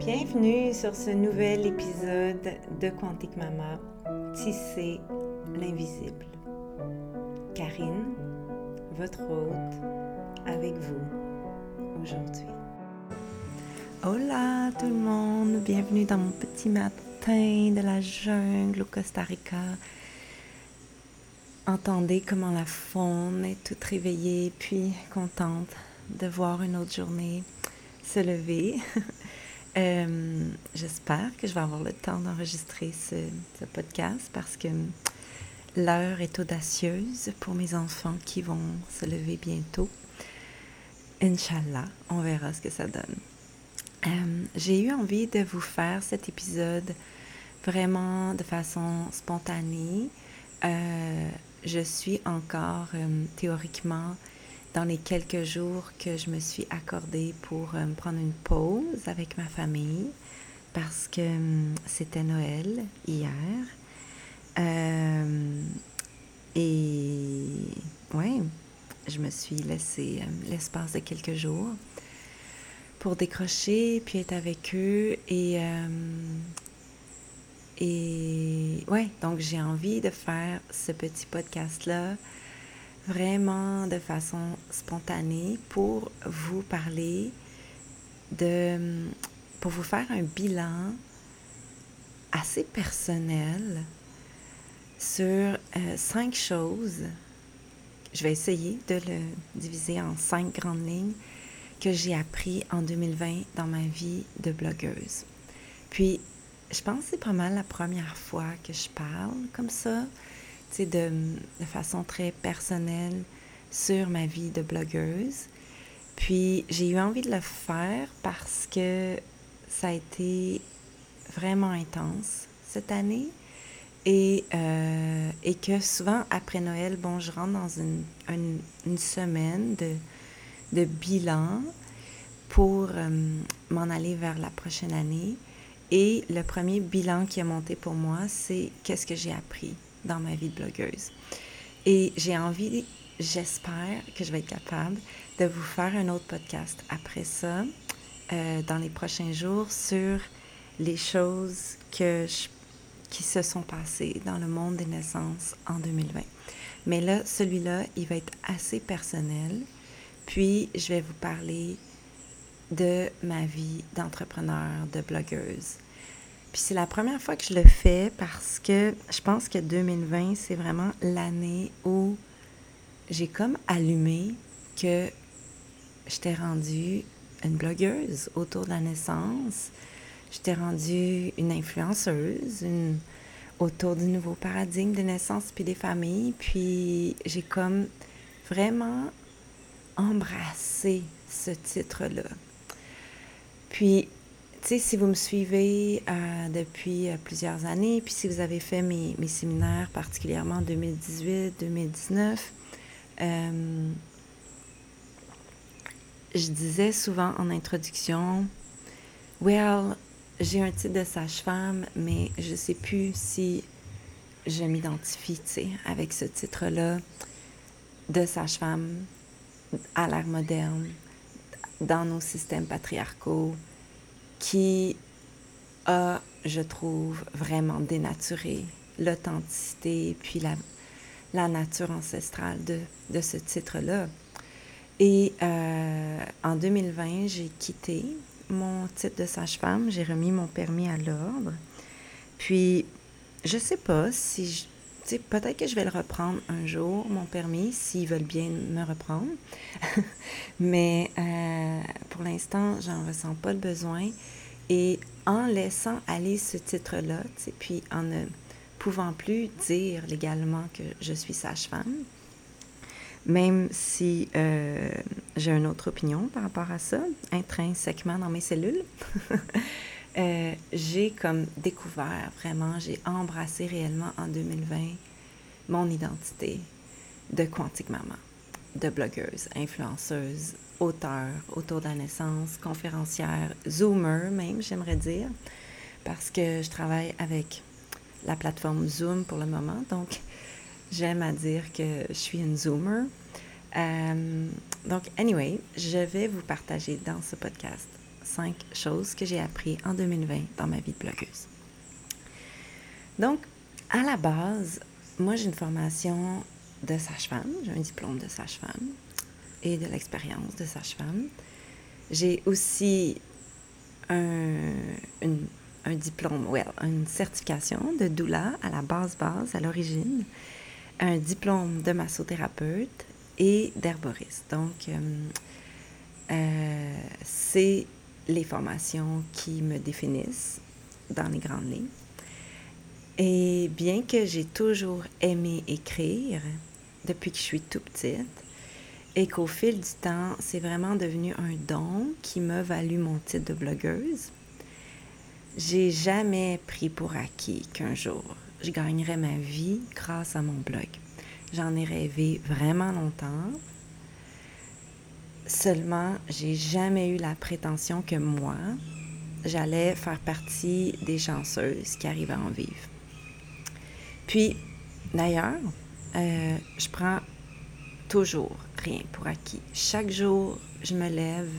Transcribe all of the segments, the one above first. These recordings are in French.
Bienvenue sur ce nouvel épisode de Quantique Mama, Tisser l'invisible. Karine, votre hôte, avec vous aujourd'hui. Hola tout le monde, bienvenue dans mon petit matin de la jungle au Costa Rica. Entendez comment la faune est toute réveillée, puis contente de voir une autre journée se lever. Euh, j'espère que je vais avoir le temps d'enregistrer ce, podcast parce que l'heure est audacieuse pour mes enfants qui vont se lever bientôt. Inch'Allah, on verra ce que ça donne. Euh, j'ai eu envie de vous faire cet épisode vraiment de façon spontanée. Euh, je suis encore théoriquement dans les quelques jours que je me suis accordée pour euh, prendre une pause avec ma famille parce que hum, c'était Noël hier. Euh, et ouais, je me suis laissé euh, l'espace de quelques jours pour décrocher, puis être avec eux. Et, et ouais, donc j'ai envie de faire ce petit podcast-là vraiment de façon spontanée pour vous parler de, pour vous faire un bilan assez personnel sur euh, cinq choses. Je vais essayer de le diviser en cinq grandes lignes que j'ai appris en 2020 dans ma vie de blogueuse. Puis, je pense que c'est pas mal la première fois que je parle comme ça de, de façon très personnelle sur ma vie de blogueuse. Puis j'ai eu envie de le faire parce que ça a été vraiment intense cette année et, euh, que souvent après Noël, bon, je rentre dans une, semaine de, bilan pour euh, m'en aller vers la prochaine année. Et le premier bilan qui a monté pour moi, c'est qu'est-ce que j'ai appris? Dans ma vie de blogueuse. Et j'ai envie, j'espère que je vais être capable de vous faire un autre podcast après ça, euh, dans les prochains jours, sur les choses que qui se sont passées dans le monde des naissances en 2020. Mais là, celui-là, il va être assez personnel. Puis, je vais vous parler de ma vie d'entrepreneur, de blogueuse. Puis c'est la première fois que je le fais parce que je pense que 2020, c'est vraiment l'année où j'ai comme allumé que j'étais rendue une blogueuse autour de la naissance. J'étais rendue une influenceuse autour du nouveau paradigme des naissances puis des familles. Puis j'ai comme vraiment embrassé ce titre-là. Puis sais, si vous me suivez euh, depuis euh, plusieurs années, puis si vous avez fait mes, mes séminaires, particulièrement en 2018, 2019, euh, je disais souvent en introduction, well, j'ai un titre de sage-femme, mais je ne sais plus si je m'identifie, tu sais, avec ce titre-là de sage-femme à l'ère moderne, dans nos systèmes patriarcaux, qui a, je trouve, vraiment dénaturé l'authenticité puis la, nature ancestrale de, de ce titre-là. Et euh, en 2020, j'ai quitté mon titre de sage-femme, j'ai remis mon permis à l'ordre. Puis, je sais pas si peut-être que je vais le reprendre un jour, mon permis, s'ils veulent bien me reprendre. Mais euh, pour l'instant, j'en ressens pas le besoin. Et en laissant aller ce titre-là, puis en ne pouvant plus dire légalement que je suis sage-femme, même si euh, j'ai une autre opinion par rapport à ça, intrinsèquement dans mes cellules, euh, j'ai comme découvert vraiment, j'ai embrassé réellement en 2020 mon identité de quantique maman, de blogueuse, influenceuse, auteur autour de la naissance, conférencière, zoomer même, j'aimerais dire, parce que je travaille avec la plateforme Zoom pour le moment. Donc, j'aime à dire que je suis une zoomer. Euh, donc, anyway, je vais vous partager dans ce podcast cinq choses que j'ai appris en 2020 dans ma vie de blogueuse. Donc, à la base, moi, j'ai une formation de sage-femme, j'ai un diplôme de sage-femme et de l'expérience de sage-femme. J'ai aussi un, un diplôme, well, une certification de doula à la base base, à l'origine, un diplôme de massothérapeute et d'herboriste. Donc, euh, euh, c'est les formations qui me définissent dans les grandes lignes. Et bien que j'ai toujours aimé écrire depuis que je suis tout petite, et qu'au fil du temps, c'est vraiment devenu un don qui m'a valu mon titre de blogueuse, j'ai jamais pris pour acquis qu'un jour, je gagnerais ma vie grâce à mon blog. J'en ai rêvé vraiment longtemps. Seulement, j'ai jamais eu la prétention que moi, j'allais faire partie des chanceuses qui arrivent à en vivre. Puis, d'ailleurs, euh, je prends toujours rien pour acquis. Chaque jour, je me lève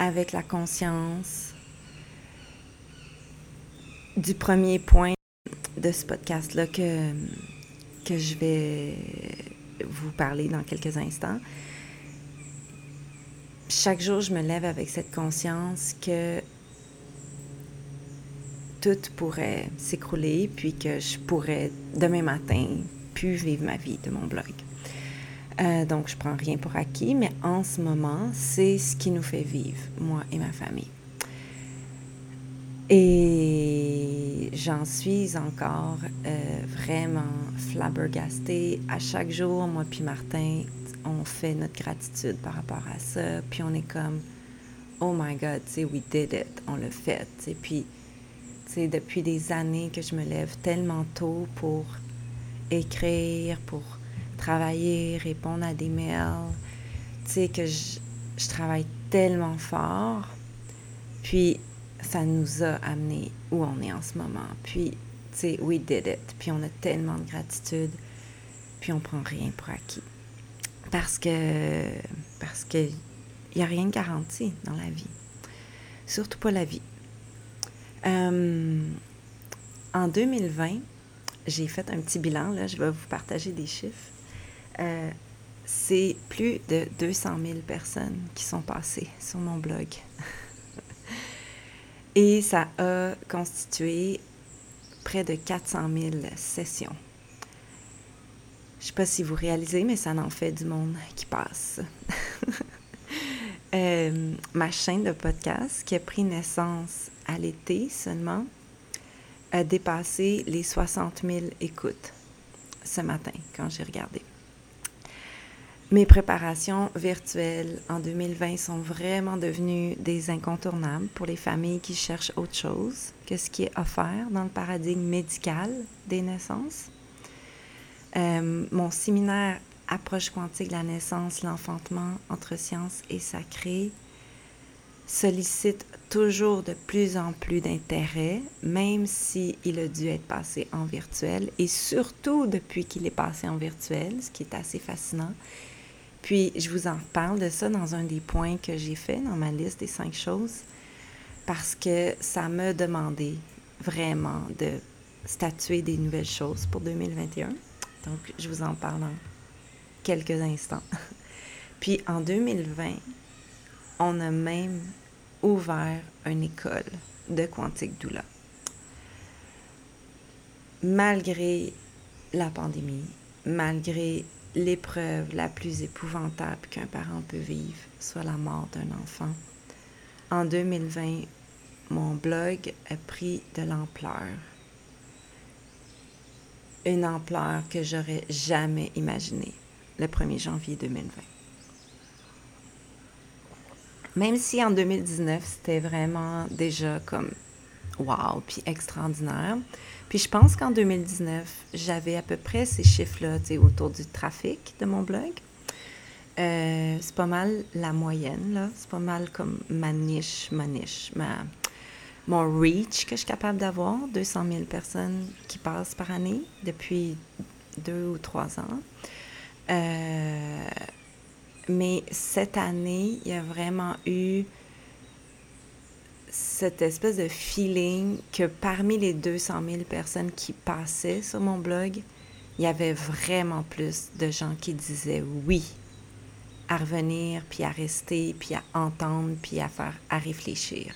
avec la conscience du premier point de ce podcast-là que, que je vais vous parler dans quelques instants. Chaque jour, je me lève avec cette conscience que tout pourrait s'écrouler, puis que je pourrais demain matin plus vivre ma vie de mon blog. Euh, donc, je prends rien pour acquis, mais en ce moment, c'est ce qui nous fait vivre, moi et ma famille. Et j'en suis encore euh, vraiment flabbergastée. À chaque jour, moi puis Martin, on fait notre gratitude par rapport à ça. Puis on est comme, oh my God, tu sais, we did it, on l'a fait. Et puis, tu sais, depuis des années que je me lève tellement tôt pour écrire, pour travailler, répondre à des mails, tu sais, que je, je travaille tellement fort. Puis, ça nous a amené où on est en ce moment. Puis, tu sais, we did it. Puis, on a tellement de gratitude. Puis, on prend rien pour acquis. Parce que, parce que, il n'y a rien de garanti dans la vie. Surtout pas la vie. Euh, en 2020, j'ai fait un petit bilan. Là, je vais vous partager des chiffres. Euh, c'est plus de 200 000 personnes qui sont passées sur mon blog. Et ça a constitué près de 400 000 sessions. Je sais pas si vous réalisez, mais ça en fait du monde qui passe. Euh, ma chaîne de podcast, qui a pris naissance à l'été seulement, a dépassé les 60 000 écoutes ce matin quand j'ai regardé. Mes préparations virtuelles en 2020 sont vraiment devenues des incontournables pour les familles qui cherchent autre chose que ce qui est offert dans le paradigme médical des naissances. Euh, mon séminaire Approche quantique de la naissance, l'enfantement entre science et sacré sollicite toujours de plus en plus d'intérêt, même s'il il a dû être passé en virtuel, et surtout depuis qu'il est passé en virtuel, ce qui est assez fascinant. Puis, je vous en parle de ça dans un des points que j'ai fait dans ma liste des cinq choses, parce que ça m'a demandé vraiment de statuer des nouvelles choses pour 2021. Donc, je vous en parle en quelques instants. Puis, en 2020, on a même ouvert une école de quantique doula. Malgré la pandémie, malgré l'épreuve la plus épouvantable qu'un parent peut vivre, soit la mort d'un enfant. En 2020, mon blog a pris de l'ampleur. Une ampleur que j'aurais jamais imaginée le 1er janvier 2020. Même si en 2019, c'était vraiment déjà comme wow, puis extraordinaire, puis je pense qu'en 2019, j'avais à peu près ces chiffres-là autour du trafic de mon blog. Euh, c'est pas mal la moyenne, là. C'est pas mal comme ma niche, ma niche, ma, mon reach que je suis capable d'avoir. 200 000 personnes qui passent par année depuis deux ou trois ans. Euh, mais cette année, il y a vraiment eu cette espèce de feeling que parmi les 200 000 personnes qui passaient sur mon blog, il y avait vraiment plus de gens qui disaient oui à revenir, puis à rester, puis à entendre, puis à faire, à réfléchir.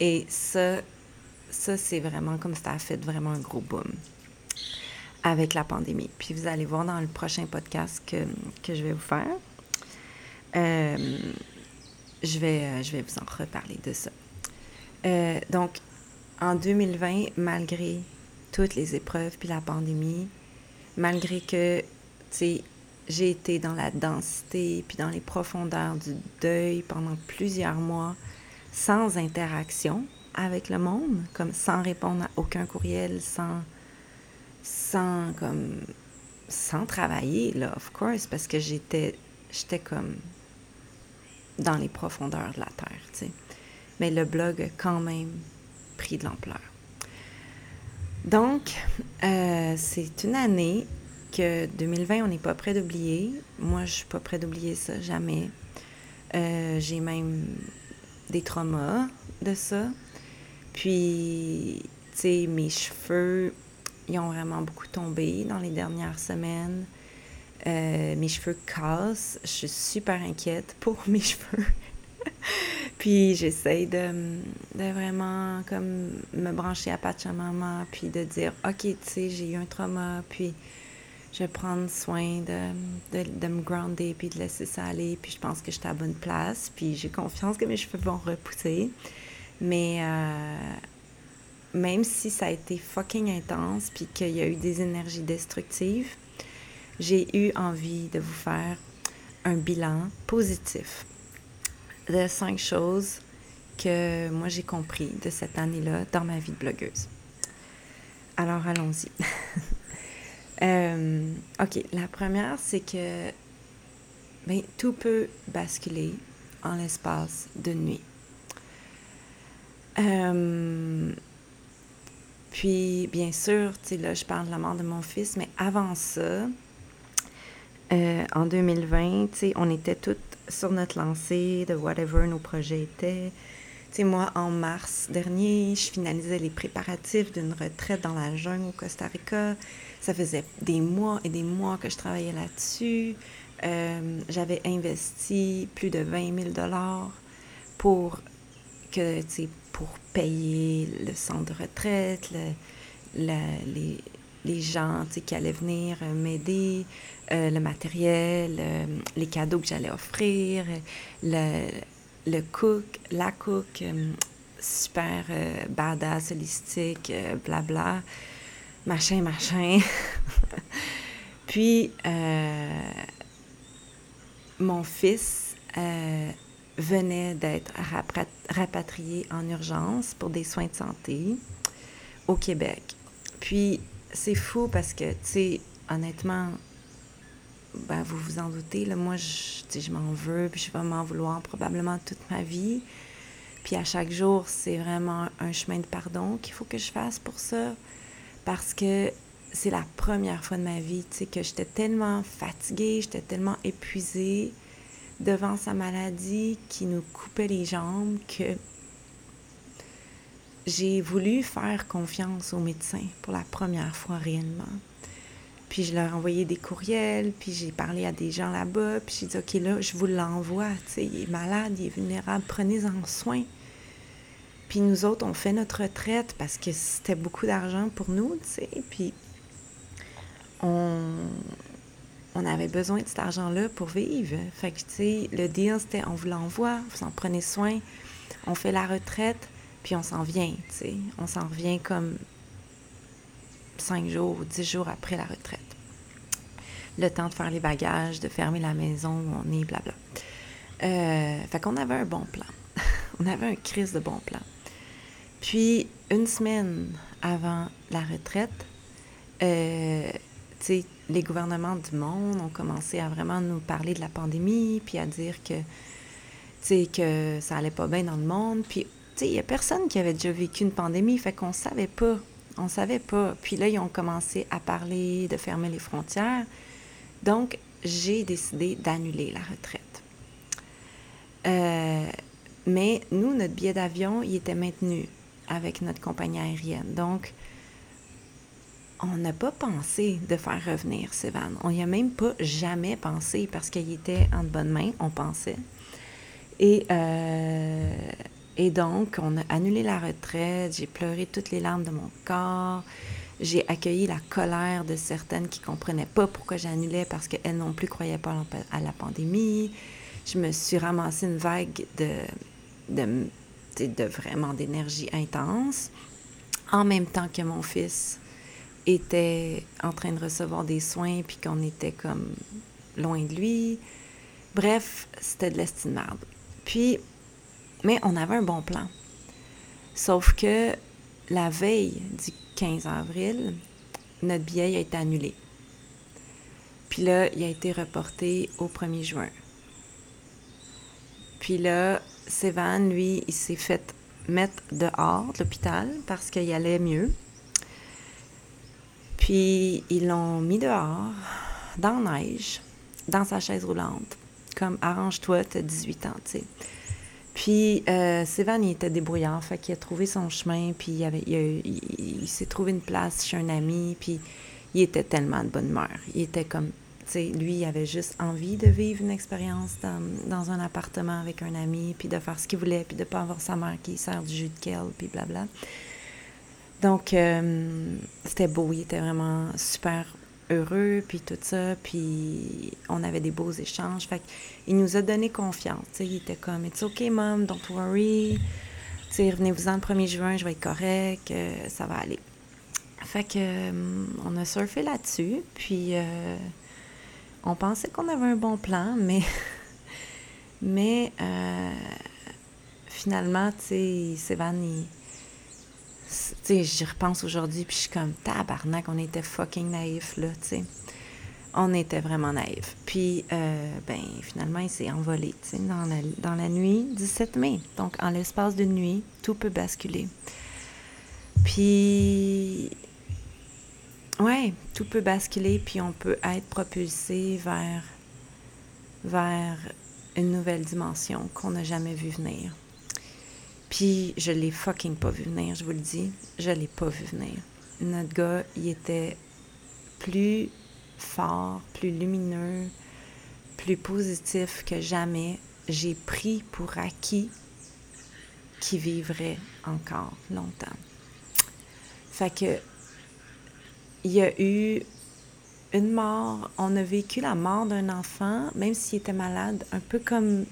Et ça, ça c'est vraiment comme ça a fait vraiment un gros boom avec la pandémie. Puis vous allez voir dans le prochain podcast que, que je vais vous faire. Euh, je, vais, euh, je vais vous en reparler de ça. Euh, donc, en 2020, malgré toutes les épreuves puis la pandémie, malgré que, tu sais, j'ai été dans la densité puis dans les profondeurs du deuil pendant plusieurs mois sans interaction avec le monde, comme sans répondre à aucun courriel, sans, sans comme, sans travailler, là, of course, parce que j'étais, j'étais comme dans les profondeurs de la terre, tu sais. Mais le blog a quand même pris de l'ampleur. Donc, euh, c'est une année que 2020, on n'est pas prêt d'oublier. Moi, je suis pas prêt d'oublier ça, jamais. Euh, j'ai même des traumas de ça. Puis, tu sais, mes cheveux, ils ont vraiment beaucoup tombé dans les dernières semaines. Euh, mes cheveux cassent. Je suis super inquiète pour mes cheveux. puis j'essaie de, de, vraiment comme me brancher à Pachamama, puis de dire, OK, tu sais, j'ai eu un trauma, puis je vais prendre soin de, de, de, me grounder, puis de laisser ça aller, puis je pense que je suis à bonne place, puis j'ai confiance que mes cheveux vont repousser. Mais euh, même si ça a été fucking intense, puis qu'il y a eu des énergies destructives, j'ai eu envie de vous faire un bilan positif de cinq choses que moi j'ai compris de cette année-là dans ma vie de blogueuse. Alors allons-y. euh, ok, la première, c'est que ben, tout peut basculer en l'espace de nuit. Euh, puis, bien sûr, tu sais, là, je parle de la mort de mon fils, mais avant ça, euh, en 2020, on était toutes sur notre lancée de whatever nos projets étaient. sais, moi, en mars dernier, je finalisais les préparatifs d'une retraite dans la jungle au Costa Rica. Ça faisait des mois et des mois que je travaillais là-dessus. Euh, j'avais investi plus de 20 000 pour que, pour payer le centre de retraite, le, les, les gens qui allaient venir euh, m'aider, euh, le matériel, euh, les cadeaux que j'allais offrir, le, cook, la cook, super badass, holistique, blabla, machin, machin. Puis, mon fils venait d'être rapatrié en urgence pour des soins de santé au Québec. Puis, c'est fou parce que, tu sais, honnêtement, ben, vous vous en doutez, là, moi, je, je m'en veux, puis je vais m'en vouloir probablement toute ma vie. Puis à chaque jour, c'est vraiment un chemin de pardon qu'il faut que je fasse pour ça. Parce que c'est la première fois de ma vie, tu sais, que j'étais tellement fatiguée, j'étais tellement épuisée devant sa maladie qui nous coupait les jambes que j'ai voulu faire confiance aux médecins pour la première fois réellement. Puis je leur ai envoyé des courriels, puis j'ai parlé à des gens là-bas, puis j'ai dit, OK, là, je vous l'envoie, tu sais, il est malade, il est vulnérable, prenez-en soin. Puis nous autres, on fait notre retraite parce que c'était beaucoup d'argent pour nous, tu sais, puis on, on avait besoin de cet argent-là pour vivre. Fait que, tu sais, le deal, c'était on vous l'envoie, vous en prenez soin, on fait la retraite, puis on s'en vient, tu sais. On s'en revient comme cinq jours ou dix jours après la retraite. Le temps de faire les bagages, de fermer la maison où on est, blabla. Euh, fait qu'on avait un bon plan. on avait un crise de bon plan. Puis, une semaine avant la retraite, euh, les gouvernements du monde ont commencé à vraiment nous parler de la pandémie, puis à dire que, que ça allait pas bien dans le monde. Puis il n'y a personne qui avait déjà vécu une pandémie, fait qu'on ne savait pas. On savait pas. Puis là, ils ont commencé à parler de fermer les frontières. Donc, j'ai décidé d'annuler la retraite. Euh, mais nous, notre billet d'avion, il était maintenu avec notre compagnie aérienne. Donc, on n'a pas pensé de faire revenir Sévan. On n'y a même pas jamais pensé parce qu'il était en bonne main, on pensait. Et, euh, et donc, on a annulé la retraite, j'ai pleuré toutes les larmes de mon corps, j'ai accueilli la colère de certaines qui ne comprenaient pas pourquoi j'annulais parce qu'elles non plus croyaient pas à la pandémie. Je me suis ramassé une vague de, de, de vraiment d'énergie intense en même temps que mon fils était en train de recevoir des soins, puis qu'on était comme loin de lui. Bref, c'était de l'estime Puis, mais on avait un bon plan. Sauf que la veille du 15 avril, notre billet a été annulé. Puis là, il a été reporté au 1er juin. Puis là, Sévan, lui, il s'est fait mettre dehors de l'hôpital parce qu'il allait mieux. Puis ils l'ont mis dehors, dans la neige, dans sa chaise roulante, comme arrange-toi, t'as 18 ans, tu sais. Puis euh, Sévan, il était débrouillard, fait qu'il a trouvé son chemin, puis il, avait, il, s'est trouvé une place chez un ami, puis il était tellement de bonne humeur. Il était comme, lui, il avait juste envie de vivre une expérience dans, dans, un appartement avec un ami, puis de faire ce qu'il voulait, puis de pas avoir sa mère qui sert du jus de kale, puis blabla. Donc, euh, c'était beau, il était vraiment super heureux, puis tout ça, puis on avait des beaux échanges. Fait il nous a donné confiance. Il était comme, It's okay, mom, don't worry. Revenez-vous-en le 1er juin, je vais être correct, euh, ça va aller. Fait que, euh, on a surfé là-dessus, puis on pensait qu'on avait un bon plan, mais, mais finalement, tu sais, Sévan, il sais, j'y repense aujourd'hui, puis je suis comme, tabarnak, on était fucking naïfs, là, tu sais. On était vraiment naïfs. Puis, euh, ben, finalement, il s'est envolé, tu sais, dans la, dans la nuit 17 mai. Donc, en l'espace d'une nuit, tout peut basculer. Puis, ouais, tout peut basculer, puis on peut être propulsé vers, vers une nouvelle dimension qu'on n'a jamais vu venir. Puis je l'ai fucking pas vu venir, je vous le dis. Je l'ai pas vu venir. Notre gars, il était plus fort, plus lumineux, plus positif que jamais. J'ai pris pour acquis qu'il vivrait encore longtemps. Fait que il y a eu une mort, on a vécu la mort d'un enfant, même s'il était malade, un peu comme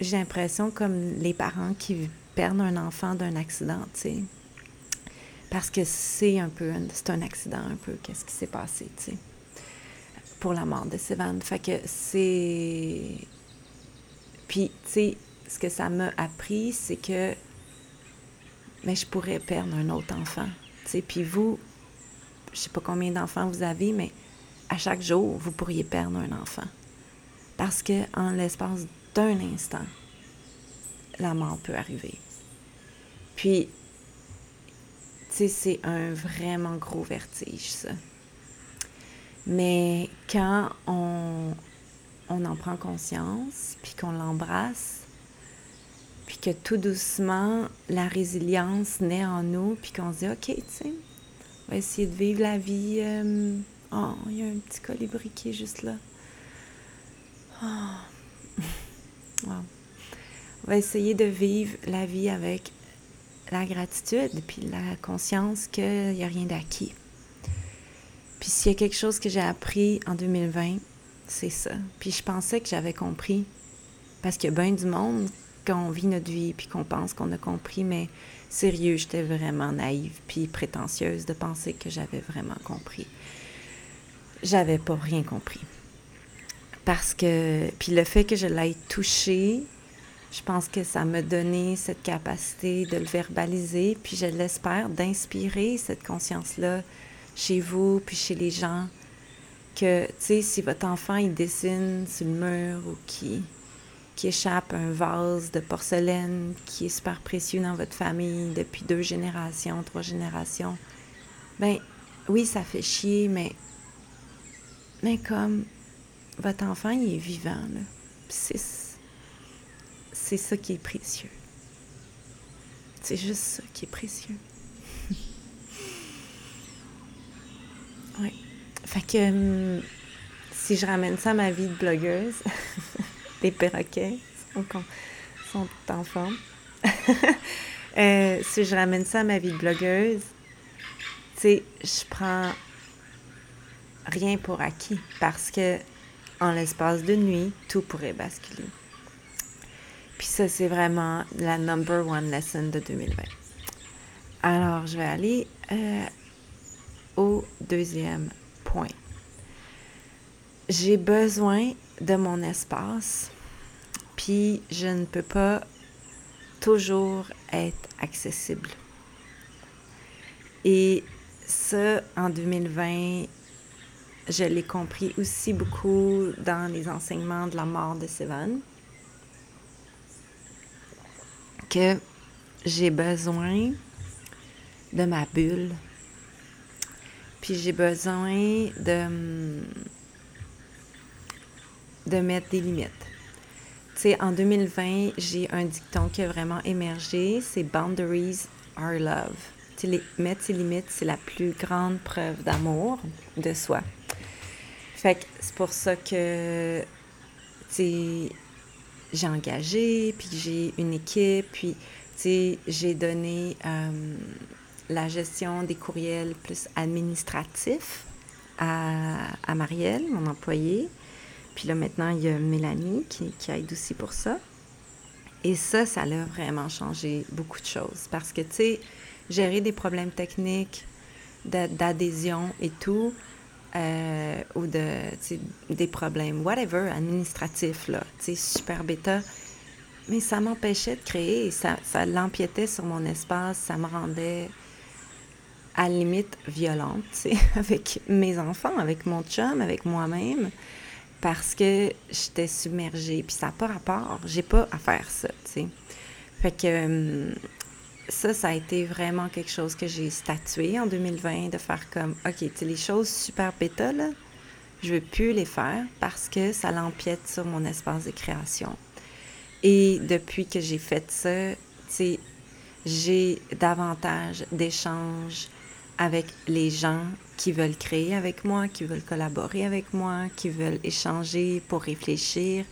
j'ai l'impression comme les parents qui perdent un enfant d'un accident, tu sais. Parce que c'est un peu, c'est un accident un peu, qu'est-ce qui s'est passé, tu sais, pour la mort de Sévan. Fait que c'est... Puis, tu sais, ce que ça m'a appris, c'est que mais je pourrais perdre un autre enfant. Puis vous, je sais pas combien d'enfants vous avez, mais à chaque jour, vous pourriez perdre un enfant. Parce que en l'espace d'un instant, la mort peut arriver. Puis, c'est un vraiment gros vertige, ça. Mais quand on, on en prend conscience, puis qu'on l'embrasse, que tout doucement, la résilience naît en nous, puis qu'on se dit, OK, tu on va essayer de vivre la vie. Euh, oh, il y a un petit colibri qui est juste là. Oh. On va essayer de vivre la vie avec la gratitude puis la conscience qu'il n'y a rien d'acquis. Puis s'il y a quelque chose que j'ai appris en 2020, c'est ça. Puis je pensais que j'avais compris. Parce qu'il y a bien du monde quand on vit notre vie puis qu'on pense qu'on a compris, mais sérieux, j'étais vraiment naïve puis prétentieuse de penser que j'avais vraiment compris. J'avais pas rien compris. Parce que, puis le fait que je l'aille touché, je pense que ça m'a donné cette capacité de le verbaliser, puis je l'espère d'inspirer cette conscience-là chez vous, puis chez les gens, que, tu sais, si votre enfant, il dessine sur le mur ou qui, qui échappe un vase de porcelaine qui est super précieux dans votre famille depuis deux générations, trois générations, ben oui, ça fait chier, mais, mais comme votre enfant, il est vivant, là. c'est ça qui est précieux. C'est juste ça qui est précieux. oui. Fait que hum, si je ramène ça à ma vie de blogueuse, les perroquets sont, sont en forme. Euh, si je ramène ça à ma vie de blogueuse, tu sais, je prends rien pour acquis parce que en l'espace de nuit, tout pourrait basculer. Puis ça, c'est vraiment la number one lesson de 2020. Alors, je vais aller euh, au deuxième point. J'ai besoin de mon espace, puis je ne peux pas toujours être accessible. Et ça, en 2020, je l'ai compris aussi beaucoup dans les enseignements de la mort de Sévan, que j'ai besoin de ma bulle, puis j'ai besoin de, de mettre des limites. Tu sais, en 2020, j'ai un dicton qui a vraiment émergé, c'est Boundaries are love. les, mettre ses limites, c'est la plus grande preuve d'amour de soi. Fait que c'est pour ça que, j'ai engagé, puis j'ai une équipe, puis, j'ai donné euh, la gestion des courriels plus administratifs à, à Marielle, mon employée. Puis là, maintenant, il y a Mélanie qui, qui aide aussi pour ça. Et ça, ça a vraiment changé beaucoup de choses. Parce que, tu sais, gérer des problèmes techniques, d'adhésion et tout, euh, ou de, des problèmes, whatever, administratifs, là, tu sais, super bêta. Mais ça m'empêchait de créer, ça, ça l'empiétait sur mon espace, ça me rendait à la limite violente, tu sais, avec mes enfants, avec mon chum, avec moi-même, parce que j'étais submergée. Puis ça n'a pas rapport, j'ai pas à faire ça, tu sais. Fait que hum, ça, ça a été vraiment quelque chose que j'ai statué en 2020, de faire comme, OK, les choses super bêta, là, je veux plus les faire parce que ça l'empiète sur mon espace de création. Et depuis que j'ai fait ça, tu j'ai davantage d'échanges avec les gens qui veulent créer avec moi, qui veulent collaborer avec moi, qui veulent échanger pour réfléchir,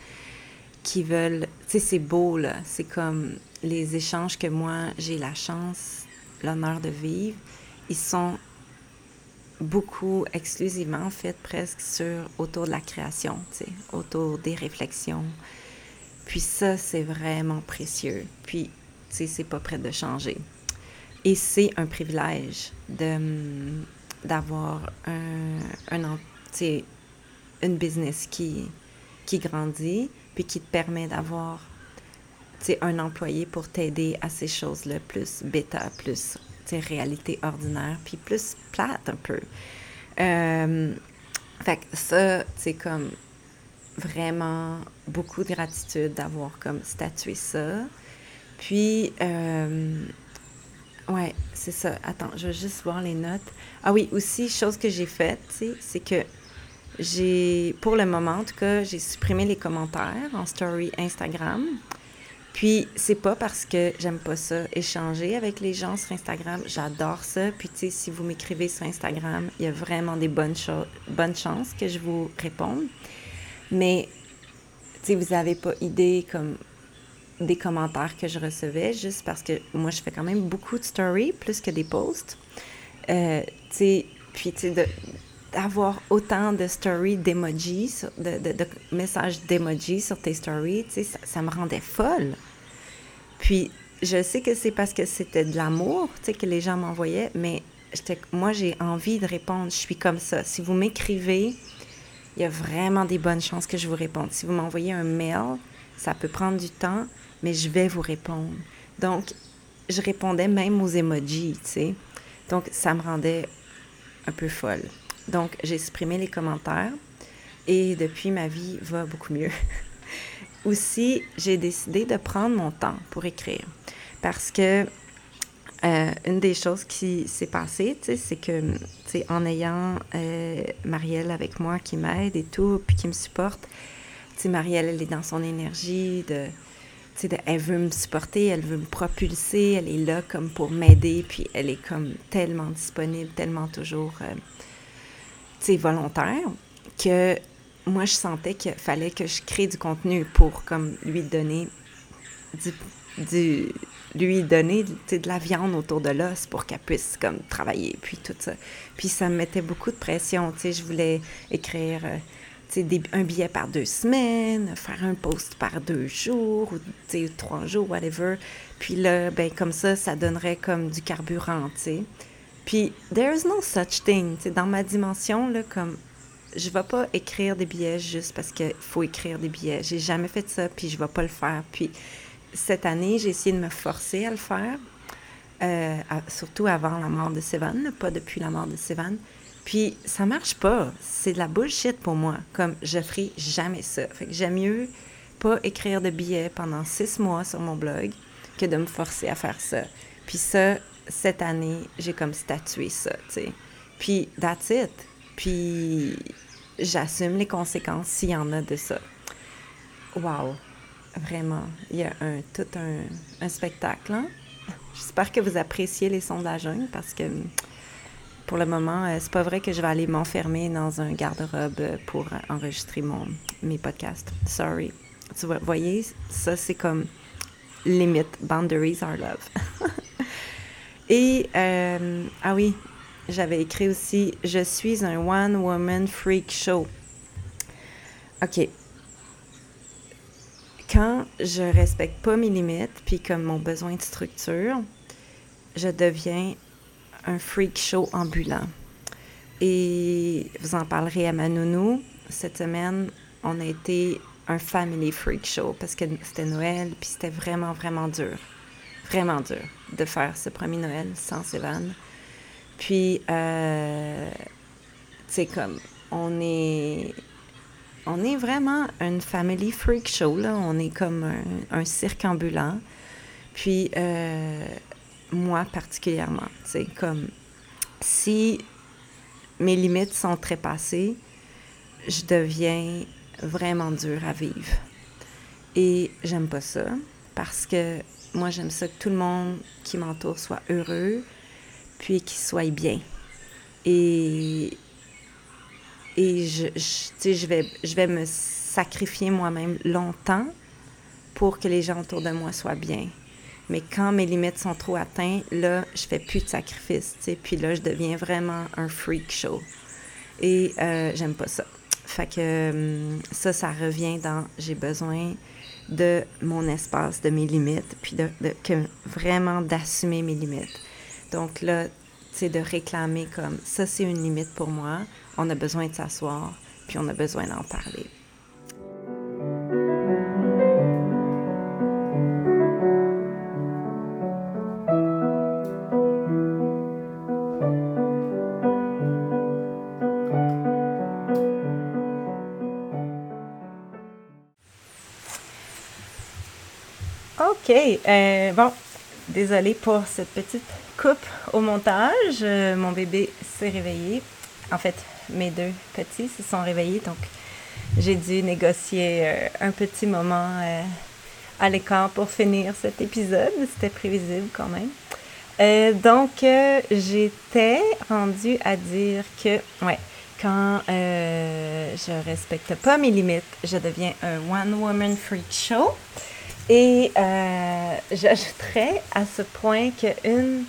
qui veulent... Tu sais, c'est beau, là. C'est comme les échanges que moi, j'ai la chance, l'honneur de vivre. Ils sont beaucoup exclusivement en fait presque sur autour de la création, tu sais, autour des réflexions. Puis ça, c'est vraiment précieux. Puis, tu sais, c'est pas prêt de changer. Et c'est un privilège de d'avoir un, un une business qui, qui grandit, puis qui te permet d'avoir un employé pour t'aider à ces choses-là, plus bêta, plus réalité ordinaire, puis plus plate un peu. Euh, fait que ça, c'est comme vraiment beaucoup de gratitude d'avoir comme statué ça. Puis, euh, ouais, c'est ça. Attends, je vais juste voir les notes. Ah oui, aussi, chose que j'ai faite, c'est que j'ai, pour le moment en tout cas, j'ai supprimé les commentaires en story Instagram. Puis, c'est pas parce que j'aime pas ça, échanger avec les gens sur Instagram. J'adore ça. Puis, si vous m'écrivez sur Instagram, il y a vraiment des bonnes, chances que je vous réponde. Mais, tu sais, vous n'avez pas idée comme des commentaires que je recevais, juste parce que moi, je fais quand même beaucoup de stories, plus que des posts. Euh, tu sais, puis, tu sais, d'avoir autant de stories d'emojis, de, de, de, messages d'emojis sur tes stories, tu sais, ça, ça, me rendait folle. Puis, je sais que c'est parce que c'était de l'amour, tu sais, que les gens m'envoyaient, mais moi, j'ai envie de répondre. Je suis comme ça. Si vous m'écrivez, il y a vraiment des bonnes chances que je vous réponde. Si vous m'envoyez un mail, ça peut prendre du temps, mais je vais vous répondre. Donc, je répondais même aux emojis, tu sais. Donc, ça me rendait un peu folle. Donc, j'ai supprimé les commentaires et depuis, ma vie va beaucoup mieux. Aussi, j'ai décidé de prendre mon temps pour écrire parce que euh, une des choses qui s'est passée, c'est que, en ayant euh, Marielle avec moi qui m'aide et tout, puis qui me supporte, tu Marielle, elle est dans son énergie de, elle veut me supporter, elle veut me propulser, elle est là comme pour m'aider, puis elle est comme tellement disponible, tellement toujours, euh, volontaire, que moi, je sentais qu'il fallait que je crée du contenu pour comme lui donner du, lui donner de la viande autour de l'os pour qu'elle puisse comme travailler, puis tout ça. Puis ça me mettait beaucoup de pression, tu sais, je voulais écrire... Euh, des, un billet par deux semaines, faire un post par deux jours, ou trois jours, whatever. Puis là, ben comme ça, ça donnerait comme du carburant, tu sais. Puis, there's no such thing, tu dans ma dimension, là, comme, je vais pas écrire des billets juste parce qu'il faut écrire des billets. J'ai jamais fait ça, puis je vais pas le faire. Puis, cette année, j'ai essayé de me forcer à le faire, euh, surtout avant la mort de Sévan, pas depuis la mort de Sévan. Puis ça marche pas. C'est de la bullshit pour moi. Comme je ferai jamais ça. Fait que j'aime mieux pas écrire de billets pendant six mois sur mon blog que de me forcer à faire ça. Puis ça, cette année, j'ai comme statué ça, tu sais. Puis that's it. Puis j'assume les conséquences s'il y en a de ça. Wow! Vraiment. Il y a un, tout un, spectacle. Hein? J'espère que vous appréciez les jungle parce que pour le moment, euh, c'est pas vrai que je vais aller m'enfermer dans un garde-robe pour enregistrer mon, mes podcasts. Sorry. Tu vois, voyez, ça c'est comme limite, boundaries are love. Et, euh, ah oui, j'avais écrit aussi, je suis un one-woman freak show. OK. Quand je respecte pas mes limites, puis comme mon besoin de structure, je deviens un freak show ambulant. Et vous en parlerez à Manounou. Cette semaine, on a été un family freak show parce que c'était Noël, puis c'était vraiment, vraiment dur. Vraiment dur de faire ce premier Noël sans Sévan. Puis, euh, c'est comme, on est, on est vraiment une family freak show, là. On est comme un, cirque ambulant. Puis, euh, moi particulièrement. C'est comme si mes limites sont trépassées, je deviens vraiment dur à vivre. Et j'aime pas ça parce que moi, j'aime ça que tout le monde qui m'entoure soit heureux, puis qu'il soit bien. Et, et je, je, vais, je vais me sacrifier moi-même longtemps pour que les gens autour de moi soient bien. Mais quand mes limites sont trop atteintes, là, je fais plus de sacrifice, tu. Puis là, je deviens vraiment un freak show. Et euh, j'aime pas ça. Fait que hum, ça, ça revient dans j'ai besoin de mon espace, de mes limites, puis de, que, vraiment d'assumer mes limites. Donc là, c'est de réclamer comme ça, c'est une limite pour moi. On a besoin de s'asseoir, puis on a besoin d'en parler. Euh, bon, désolée pour cette petite coupe au montage. Euh, mon bébé s'est réveillé. En fait, mes deux petits se sont réveillés, donc j'ai dû négocier euh, un petit moment à l'écart pour finir cet épisode. C'était prévisible quand même. donc, j'étais rendue à dire que, ouais, quand je respecte pas mes limites, je deviens un one-woman freak show. Et euh, j'ajouterais à ce point qu'une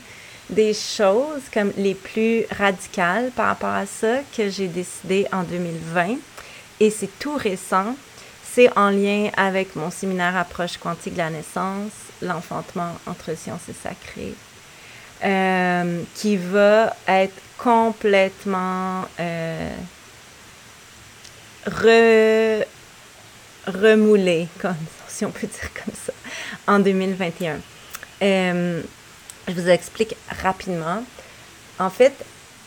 des choses comme les plus radicales par rapport à ça que j'ai décidé en 2020, et c'est tout récent, c'est en lien avec mon séminaire Approche quantique de la naissance, l'enfantement entre sciences et sacré, euh, qui va être complètement euh, remoulé, comme si on peut dire comme ça, en 2021. Euh, je vous explique rapidement. En fait,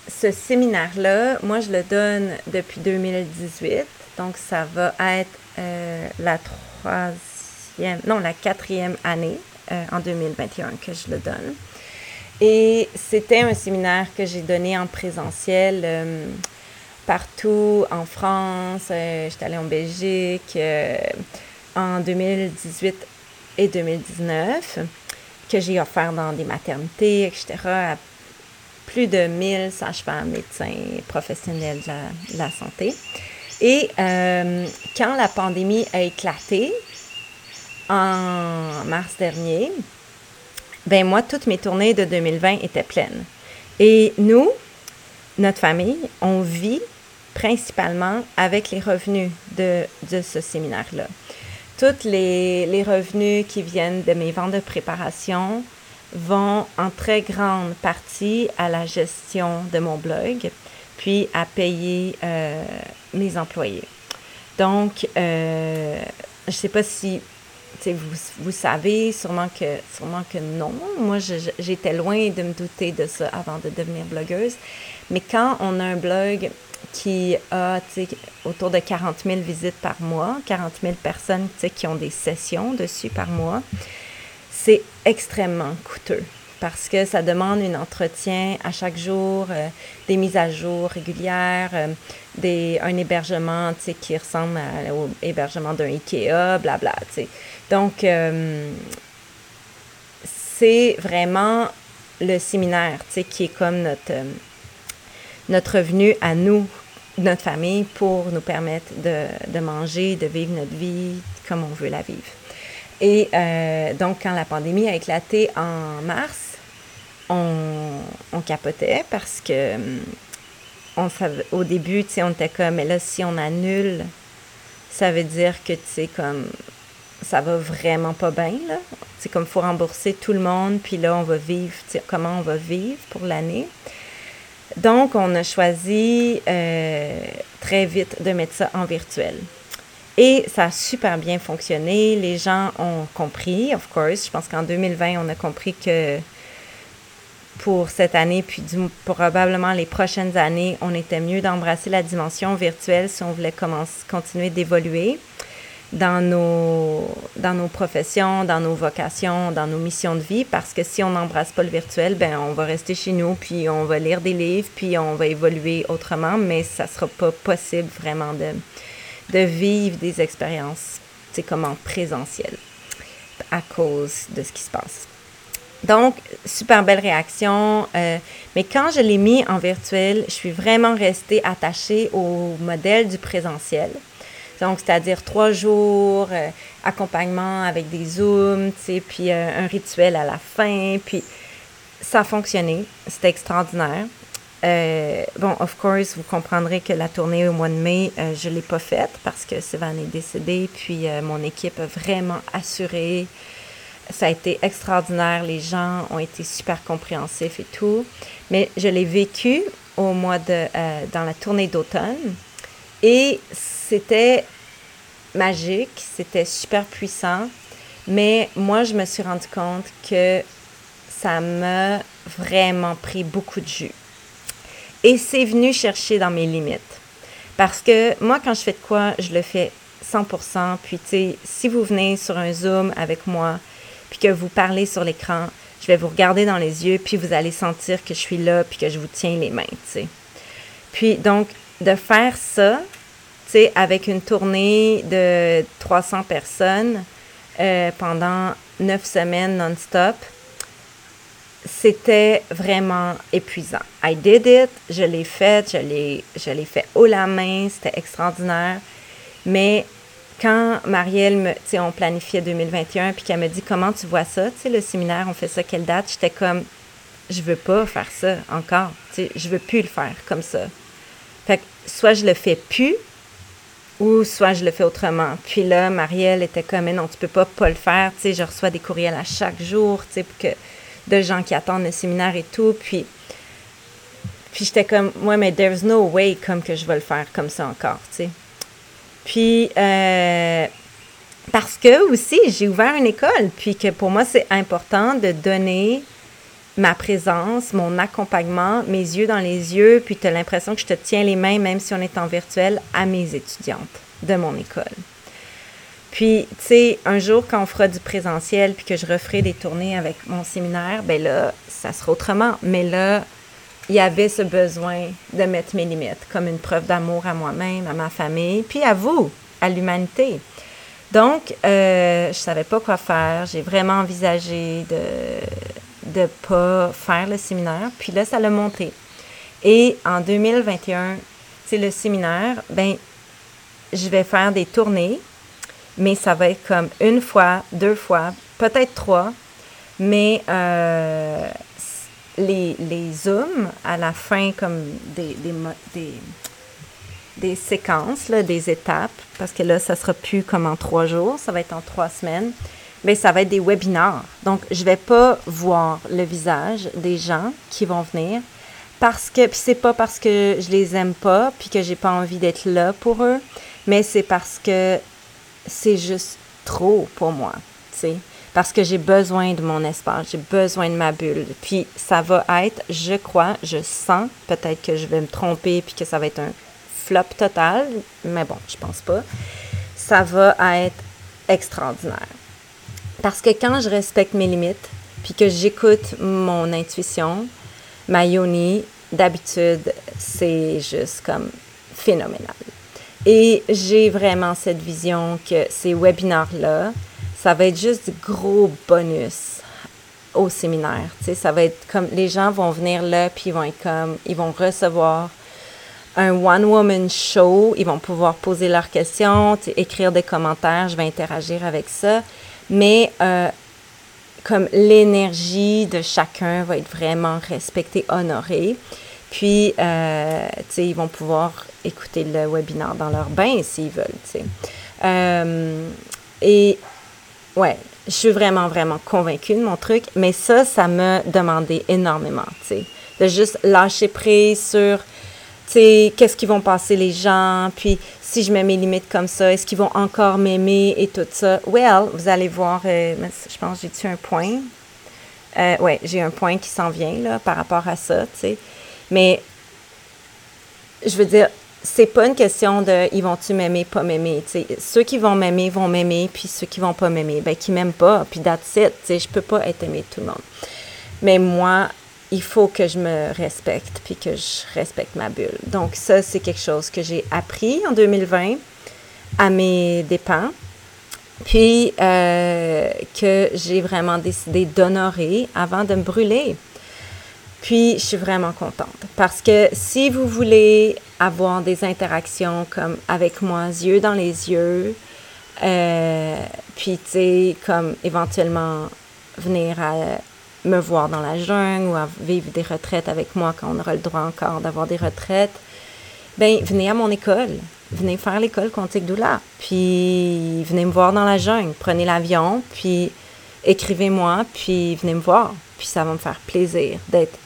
ce séminaire-là, moi, je le donne depuis 2018. Donc, ça va être euh, la troisième, non, la quatrième année euh, en 2021 que je le donne. Et c'était un séminaire que j'ai donné en présentiel partout en France. J'étais allée en Belgique en 2018 et 2019 que j'ai offert dans des maternités, etc., à plus de 1000 sages-femmes, médecins, professionnels de la, santé. Et euh, quand la pandémie a éclaté en mars dernier, ben moi, toutes mes tournées de 2020 étaient pleines. Et nous, notre famille, on vit principalement avec les revenus de, de ce séminaire-là. Tous les, revenus qui viennent de mes ventes de préparation vont en très grande partie à la gestion de mon blog, puis à payer euh, mes employés. Donc, euh, je ne sais pas si vous, vous savez, sûrement que, sûrement que non. Moi, j'étais loin de me douter de ça avant de devenir blogueuse. Mais quand on a un blog qui a autour de 40 000 visites par mois, 40 000 personnes qui ont des sessions dessus par mois, c'est extrêmement coûteux parce que ça demande un entretien à chaque jour, euh, des mises à jour régulières, euh, des, un hébergement qui ressemble au hébergement d'un IKEA, blabla. sais. Donc, euh, c'est vraiment le séminaire qui est comme notre, notre revenu à nous, notre famille, pour nous permettre de, manger, de vivre notre vie comme on veut la vivre. Et euh, donc, quand la pandémie a éclaté en mars, on, capotait parce que on savait, au début, on était comme, mais là, si on annule, ça veut dire que, tu sais, comme, ça va vraiment pas bien, là. C'est comme, il faut rembourser tout le monde, puis là, on va vivre, comment on va vivre pour l'année. Donc, on a choisi euh, très vite de mettre ça en virtuel. Et ça a super bien fonctionné. Les gens ont compris, of course. Je pense qu'en 2020, on a compris que pour cette année, puis probablement les prochaines années, on était mieux d'embrasser la dimension virtuelle si on voulait continuer d'évoluer dans nos, dans nos professions, dans nos vocations, dans nos missions de vie, parce que si on n'embrasse pas le virtuel, ben on va rester chez nous, puis on va lire des livres, puis on va évoluer autrement, mais ça sera pas possible vraiment de, de vivre des expériences, c'est comme en présentiel, à cause de ce qui se passe. Donc, super belle réaction. Euh, mais quand je l'ai mis en virtuel, je suis vraiment restée attachée au modèle du présentiel. Donc, c'est-à-dire trois jours, euh, accompagnement avec des zooms, puis euh, un rituel à la fin. Puis, ça a fonctionné. C'était extraordinaire. Euh, bon, of course, vous comprendrez que la tournée au mois de mai, je ne l'ai pas faite parce que Sylvain est décédé, puis mon équipe a vraiment assuré. Ça a été extraordinaire, les gens ont été super compréhensifs et tout. Mais je l'ai vécu au mois de, dans la tournée d'automne et c'était magique, c'était super puissant. Mais moi, je me suis rendu compte que ça m'a vraiment pris beaucoup de jus et c'est venu chercher dans mes limites. Parce que moi, quand je fais de quoi, je le fais 100%. Puis, tu sais, si vous venez sur un Zoom avec moi, puis que vous parlez sur l'écran, je vais vous regarder dans les yeux, puis vous allez sentir que je suis là, puis que je vous tiens les mains, tu sais. Puis, donc, de faire ça, avec une tournée de 300 personnes euh, pendant neuf semaines non-stop, c'était vraiment épuisant. I did it, je l'ai fait, je l'ai, je l'ai fait haut la main, c'était extraordinaire. Mais quand Marielle, me, tu sais, on planifiait 2021, puis qu'elle me dit comment tu vois ça, tu sais, le séminaire, on fait ça quelle date, j'étais comme, je veux pas faire ça encore, tu sais, je veux plus le faire comme ça. Fait que soit je le fais plus, ou soit je le fais autrement. Puis là, Marielle était comme, mais non, tu peux pas pas le faire, tu sais, je reçois des courriels à chaque jour, tu de gens qui attendent le séminaire et tout. Puis, puis j'étais comme, ouais, mais there's no way comme que je vais le faire comme ça encore, tu sais. Puis, euh, parce que aussi, j'ai ouvert une école, puis que pour moi, c'est important de donner ma présence, mon accompagnement, mes yeux dans les yeux, puis tu as l'impression que je te tiens les mains, même si on est en virtuel, à mes étudiantes de mon école. Puis, tu sais, un jour, quand on fera du présentiel, puis que je referai des tournées avec mon séminaire, ben là, ça sera autrement. Mais là, il y avait ce besoin de mettre mes limites, comme une preuve d'amour à moi-même, à ma famille, puis à vous, à l'humanité. Donc, euh, je savais pas quoi faire. J'ai vraiment envisagé de ne pas faire le séminaire. Puis là, ça l'a monté. Et en 2021, c'est le séminaire, ben, je vais faire des tournées, mais ça va être comme une fois, deux fois, peut-être trois. Mais euh, les, les zooms à la fin, comme des, séquences, des étapes, parce que là, ça sera plus comme en trois jours, ça va être en trois semaines. Mais ça va être des webinaires. Donc, je vais pas voir le visage des gens qui vont venir parce que, puis c'est pas parce que je les aime pas, puis que j'ai pas envie d'être là pour eux, mais c'est parce que c'est juste trop pour moi, tu sais. Parce que j'ai besoin de mon espace, j'ai besoin de ma bulle. Puis ça va être, je crois, je sens, peut-être que je vais me tromper, puis que ça va être un flop total, mais bon, je pense pas. Ça va être extraordinaire. Parce que quand je respecte mes limites, puis que j'écoute mon intuition, ma yoni, d'habitude, c'est juste comme phénoménal. Et j'ai vraiment cette vision que ces webinaires-là, ça va être juste du gros bonus au séminaire. Tu sais, ça va être comme les gens vont venir là, puis ils vont être comme, ils vont recevoir un one-woman show. Ils vont pouvoir poser leurs questions, écrire des commentaires. Je vais interagir avec ça. Mais euh, comme l'énergie de chacun va être vraiment respectée, honorée. Puis, euh, tu sais, ils vont pouvoir écouter le webinaire dans leur bain s'ils veulent, tu sais. Euh, et, ouais, je suis vraiment, vraiment convaincue de mon truc. Mais ça, ça m'a demandé énormément, tu sais, de juste lâcher prise sur qu'est-ce qu'ils vont passer les gens, puis si je mets mes limites comme ça, est-ce qu'ils vont encore m'aimer et tout ça? Well, vous allez voir, euh, je pense que j'ai-tu un point? Euh, ouais, j'ai un point qui s'en vient là par rapport à ça, tu sais. Mais je veux dire, c'est pas une question de ils vont-tu m'aimer, pas m'aimer. Ceux qui vont m'aimer vont m'aimer, puis ceux qui vont pas m'aimer, ben qui m'aiment pas, puis that's it. Je peux pas être aimé de tout le monde. Mais moi, il faut que je me respecte puis que je respecte ma bulle. Donc ça, c'est quelque chose que j'ai appris en 2020 à mes dépens, puis euh, que j'ai vraiment décidé d'honorer avant de me brûler. Puis je suis vraiment contente parce que si vous voulez avoir des interactions comme avec moi, yeux dans les yeux, euh, puis tu sais, comme éventuellement venir à me voir dans la jungle ou à vivre des retraites avec moi quand on aura le droit encore d'avoir des retraites, ben venez à mon école. Venez faire l'école Quantique Doula. Puis venez me voir dans la jungle. Prenez l'avion, puis écrivez-moi, puis venez me voir. Puis ça va me faire plaisir d'être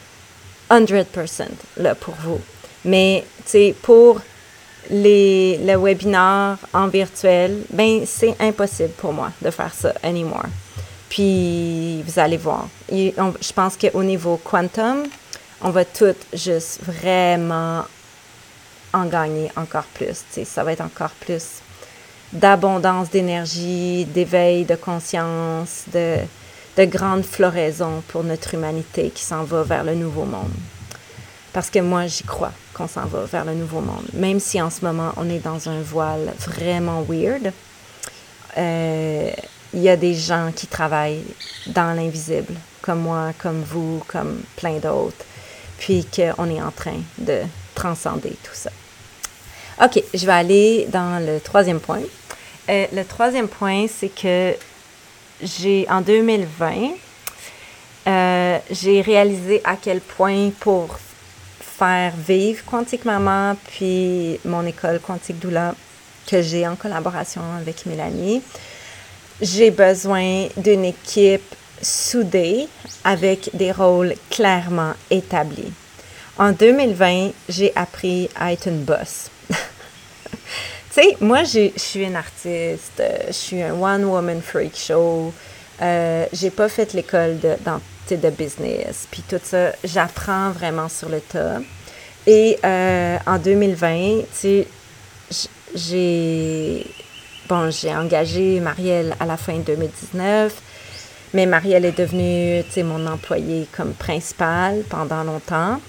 100% là pour vous. Mais, tu sais, pour les, le webinaire en virtuel, ben c'est impossible pour moi de faire ça anymore. Puis vous allez voir. je pense qu'au niveau quantum, on va tout juste vraiment en gagner encore plus. Ça va être encore plus d'abondance d'énergie, d'éveil de conscience, de, de grande floraison pour notre humanité qui s'en va vers le nouveau monde. Parce que moi, j'y crois qu'on s'en va vers le nouveau monde. Même si en ce moment, on est dans un voile vraiment weird. Euh, il y a des gens qui travaillent dans l'invisible, comme moi, comme vous, comme plein d'autres, puis qu'on est en train de transcender tout ça. OK, je vais aller dans le troisième point. Euh, le troisième point, c'est que j'ai, en 2020, euh, j'ai réalisé à quel point pour faire vivre Quantique Maman, puis mon école Quantique Doula, que j'ai en collaboration avec Mélanie, j'ai besoin d'une équipe soudée avec des rôles clairement établis. En 2020, j'ai appris à être une boss. tu sais, moi, je suis une artiste, je suis un one-woman freak show. Euh, j'ai pas fait l'école de, de business, puis tout ça. J'apprends vraiment sur le tas. Et euh, en 2020, tu sais, j'ai bon, j'ai engagé Marielle à la fin 2019, mais Marielle est devenue, mon employée comme principale pendant longtemps.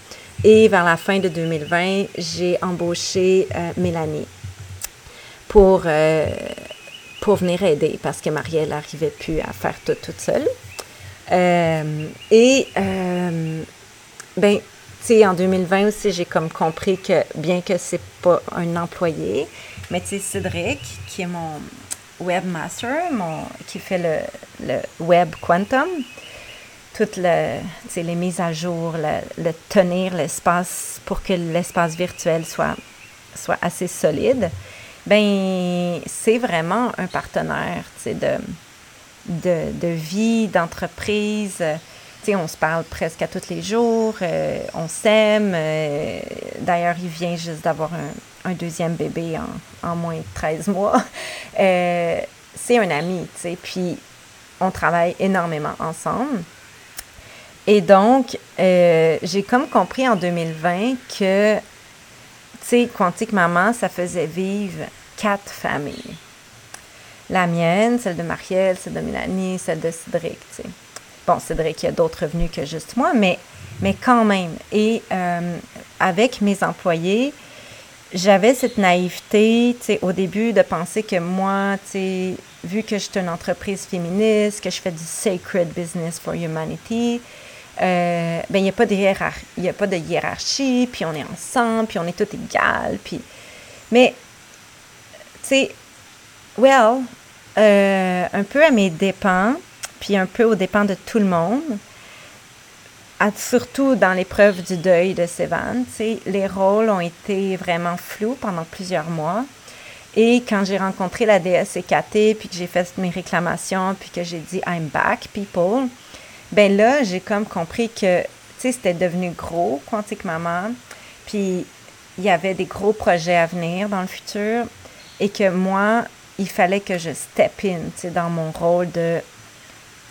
Et vers la fin de 2020, j'ai embauché euh, Mélanie pour, euh, pour venir aider parce que Marielle n'arrivait plus à faire tout toute seule. Euh, et, ben, tu sais, en 2020 aussi, j'ai comme compris que bien que c'est pas un employé, mais tu sais, Cédric, qui est mon webmaster, mon, qui fait le, web quantum, toutes le, les mises à jour, le, tenir l'espace pour que l'espace virtuel soit, soit assez solide, ben c'est vraiment un partenaire de, de, de vie, d'entreprise. on se parle presque à tous les jours, euh, on s'aime. Euh, d'ailleurs, il vient juste d'avoir un, un, deuxième bébé en, moins de 13 mois. Euh, c'est un ami, tu sais, puis on travaille énormément ensemble. Et donc, j'ai comme compris en 2020 que, tu sais, Quantique Maman, ça faisait vivre quatre familles. La mienne, celle de Marielle, celle de Mélanie, celle de Cédric. Bon, Cédric, il y a d'autres revenus que juste moi, mais, mais quand même. Et euh, avec mes employés, j'avais cette naïveté, au début, de penser que moi, vu que je suis une entreprise féministe, que je fais du sacred business for humanity, euh, ben il n'y a pas de hiérarchie, il a pas de hiérarchie, puis on est ensemble, puis on est tout égal, puis mais tu well, euh, un peu à mes dépens, puis un peu aux dépens de tout le monde, surtout dans l'épreuve du deuil de Sévan, les rôles ont été vraiment flous pendant plusieurs mois. Et quand j'ai rencontré la DSCKT, puis que j'ai fait mes réclamations, puis que j'ai dit I'm back, people, ben là, j'ai comme compris que, c'était devenu gros, Quantique Maman, puis il y avait des gros projets à venir dans le futur et que moi, il fallait que je step in dans mon rôle de,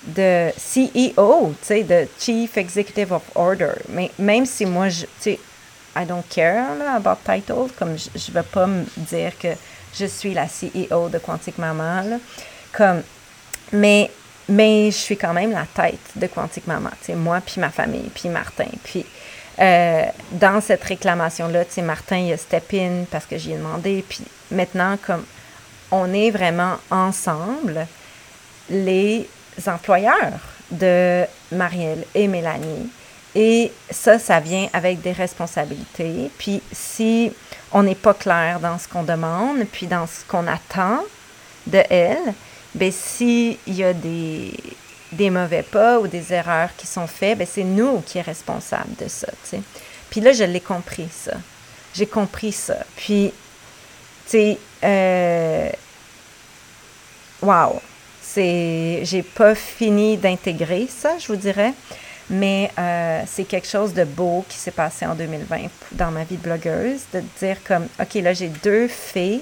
de CEO, de Chief Executive of Order. Mais même si moi, je, I don't care là, about title, comme je ne veux pas me dire que je suis la CEO de Quantique Maman, là, comme, mais, mais je suis quand même la tête de Quantique Maman, moi, puis ma famille, puis Martin, puis... Euh, dans cette réclamation-là, tu sais, Martin, il a step in parce que j'y ai demandé. Puis maintenant, comme on est vraiment ensemble, les employeurs de Marielle et Mélanie. Et ça, ça vient avec des responsabilités. Puis si on n'est pas clair dans ce qu'on demande, puis dans ce qu'on attend de elle, bien s'il y a des, des mauvais pas ou des erreurs qui sont faites, ben c'est nous qui sommes responsables de ça. sais. Puis là, je l'ai compris, ça. J'ai compris ça. Puis, tu sais, euh, wow! C'est, j'ai pas fini d'intégrer ça, je vous dirais, mais euh, c'est quelque chose de beau qui s'est passé en 2020 dans ma vie de blogueuse, de dire comme, OK, là, j'ai deux filles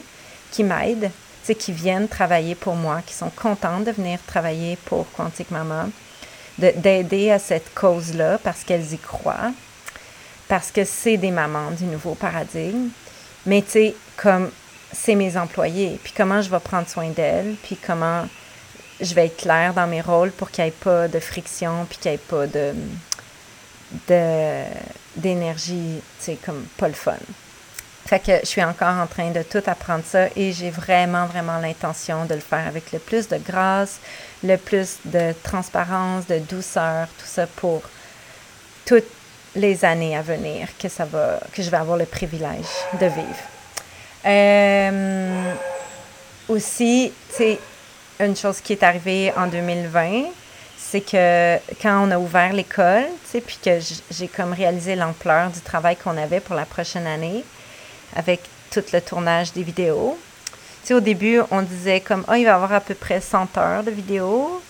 qui m'aident qui viennent travailler pour moi, qui sont contentes de venir travailler pour Quantique Maman, d'aider à cette cause-là parce qu'elles y croient, parce que c'est des mamans du nouveau paradigme. Mais tu sais, comme c'est mes employés, puis comment je vais prendre soin d'elles, puis comment je vais être claire dans mes rôles pour qu'il n'y ait pas de friction, puis qu'il n'y ait pas de d'énergie, tu sais, comme pas le fun. Fait que je suis encore en train de tout apprendre ça et j'ai vraiment, vraiment l'intention de le faire avec le plus de grâce, le plus de transparence, de douceur, tout ça pour toutes les années à venir que ça va, que je vais avoir le privilège de vivre. Euh, aussi, tu sais, une chose qui est arrivée en 2020, c'est que quand on a ouvert l'école, puis que j'ai comme réalisé l'ampleur du travail qu'on avait pour la prochaine année, avec tout le tournage des vidéos. Tu sais, au début, on disait comme, oh, il va y avoir à peu près 100 heures de vidéos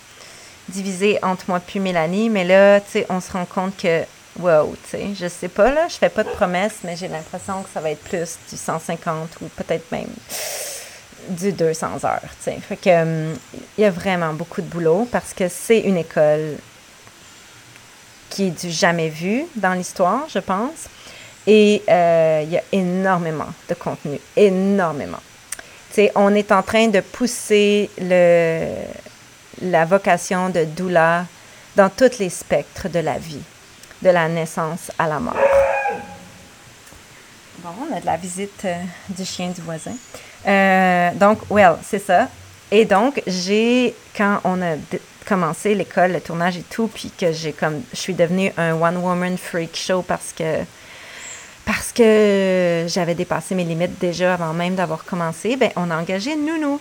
divisées entre moi puis Mélanie, mais là, tu sais, on se rend compte que, wow, tu sais, je sais pas, là, je fais pas de promesses, mais j'ai l'impression que ça va être plus du 150 ou peut-être même du 200 heures, tu sais. Fait que, hum, il y a vraiment beaucoup de boulot parce que c'est une école qui est du jamais vu dans l'histoire, je pense. Et euh, il y a énormément de contenu, énormément. sais, on est en train de pousser le, la vocation de doula dans tous les spectres de la vie, de la naissance à la mort. Bon, on a de la visite euh, du chien du voisin. Euh, donc, well, c'est ça. Et donc, j'ai, quand on a commencé l'école, le tournage et tout, puis que j'ai comme, je suis devenue un one-woman freak show parce que, parce que j'avais dépassé mes limites déjà avant même d'avoir commencé, ben, on a engagé une nounou.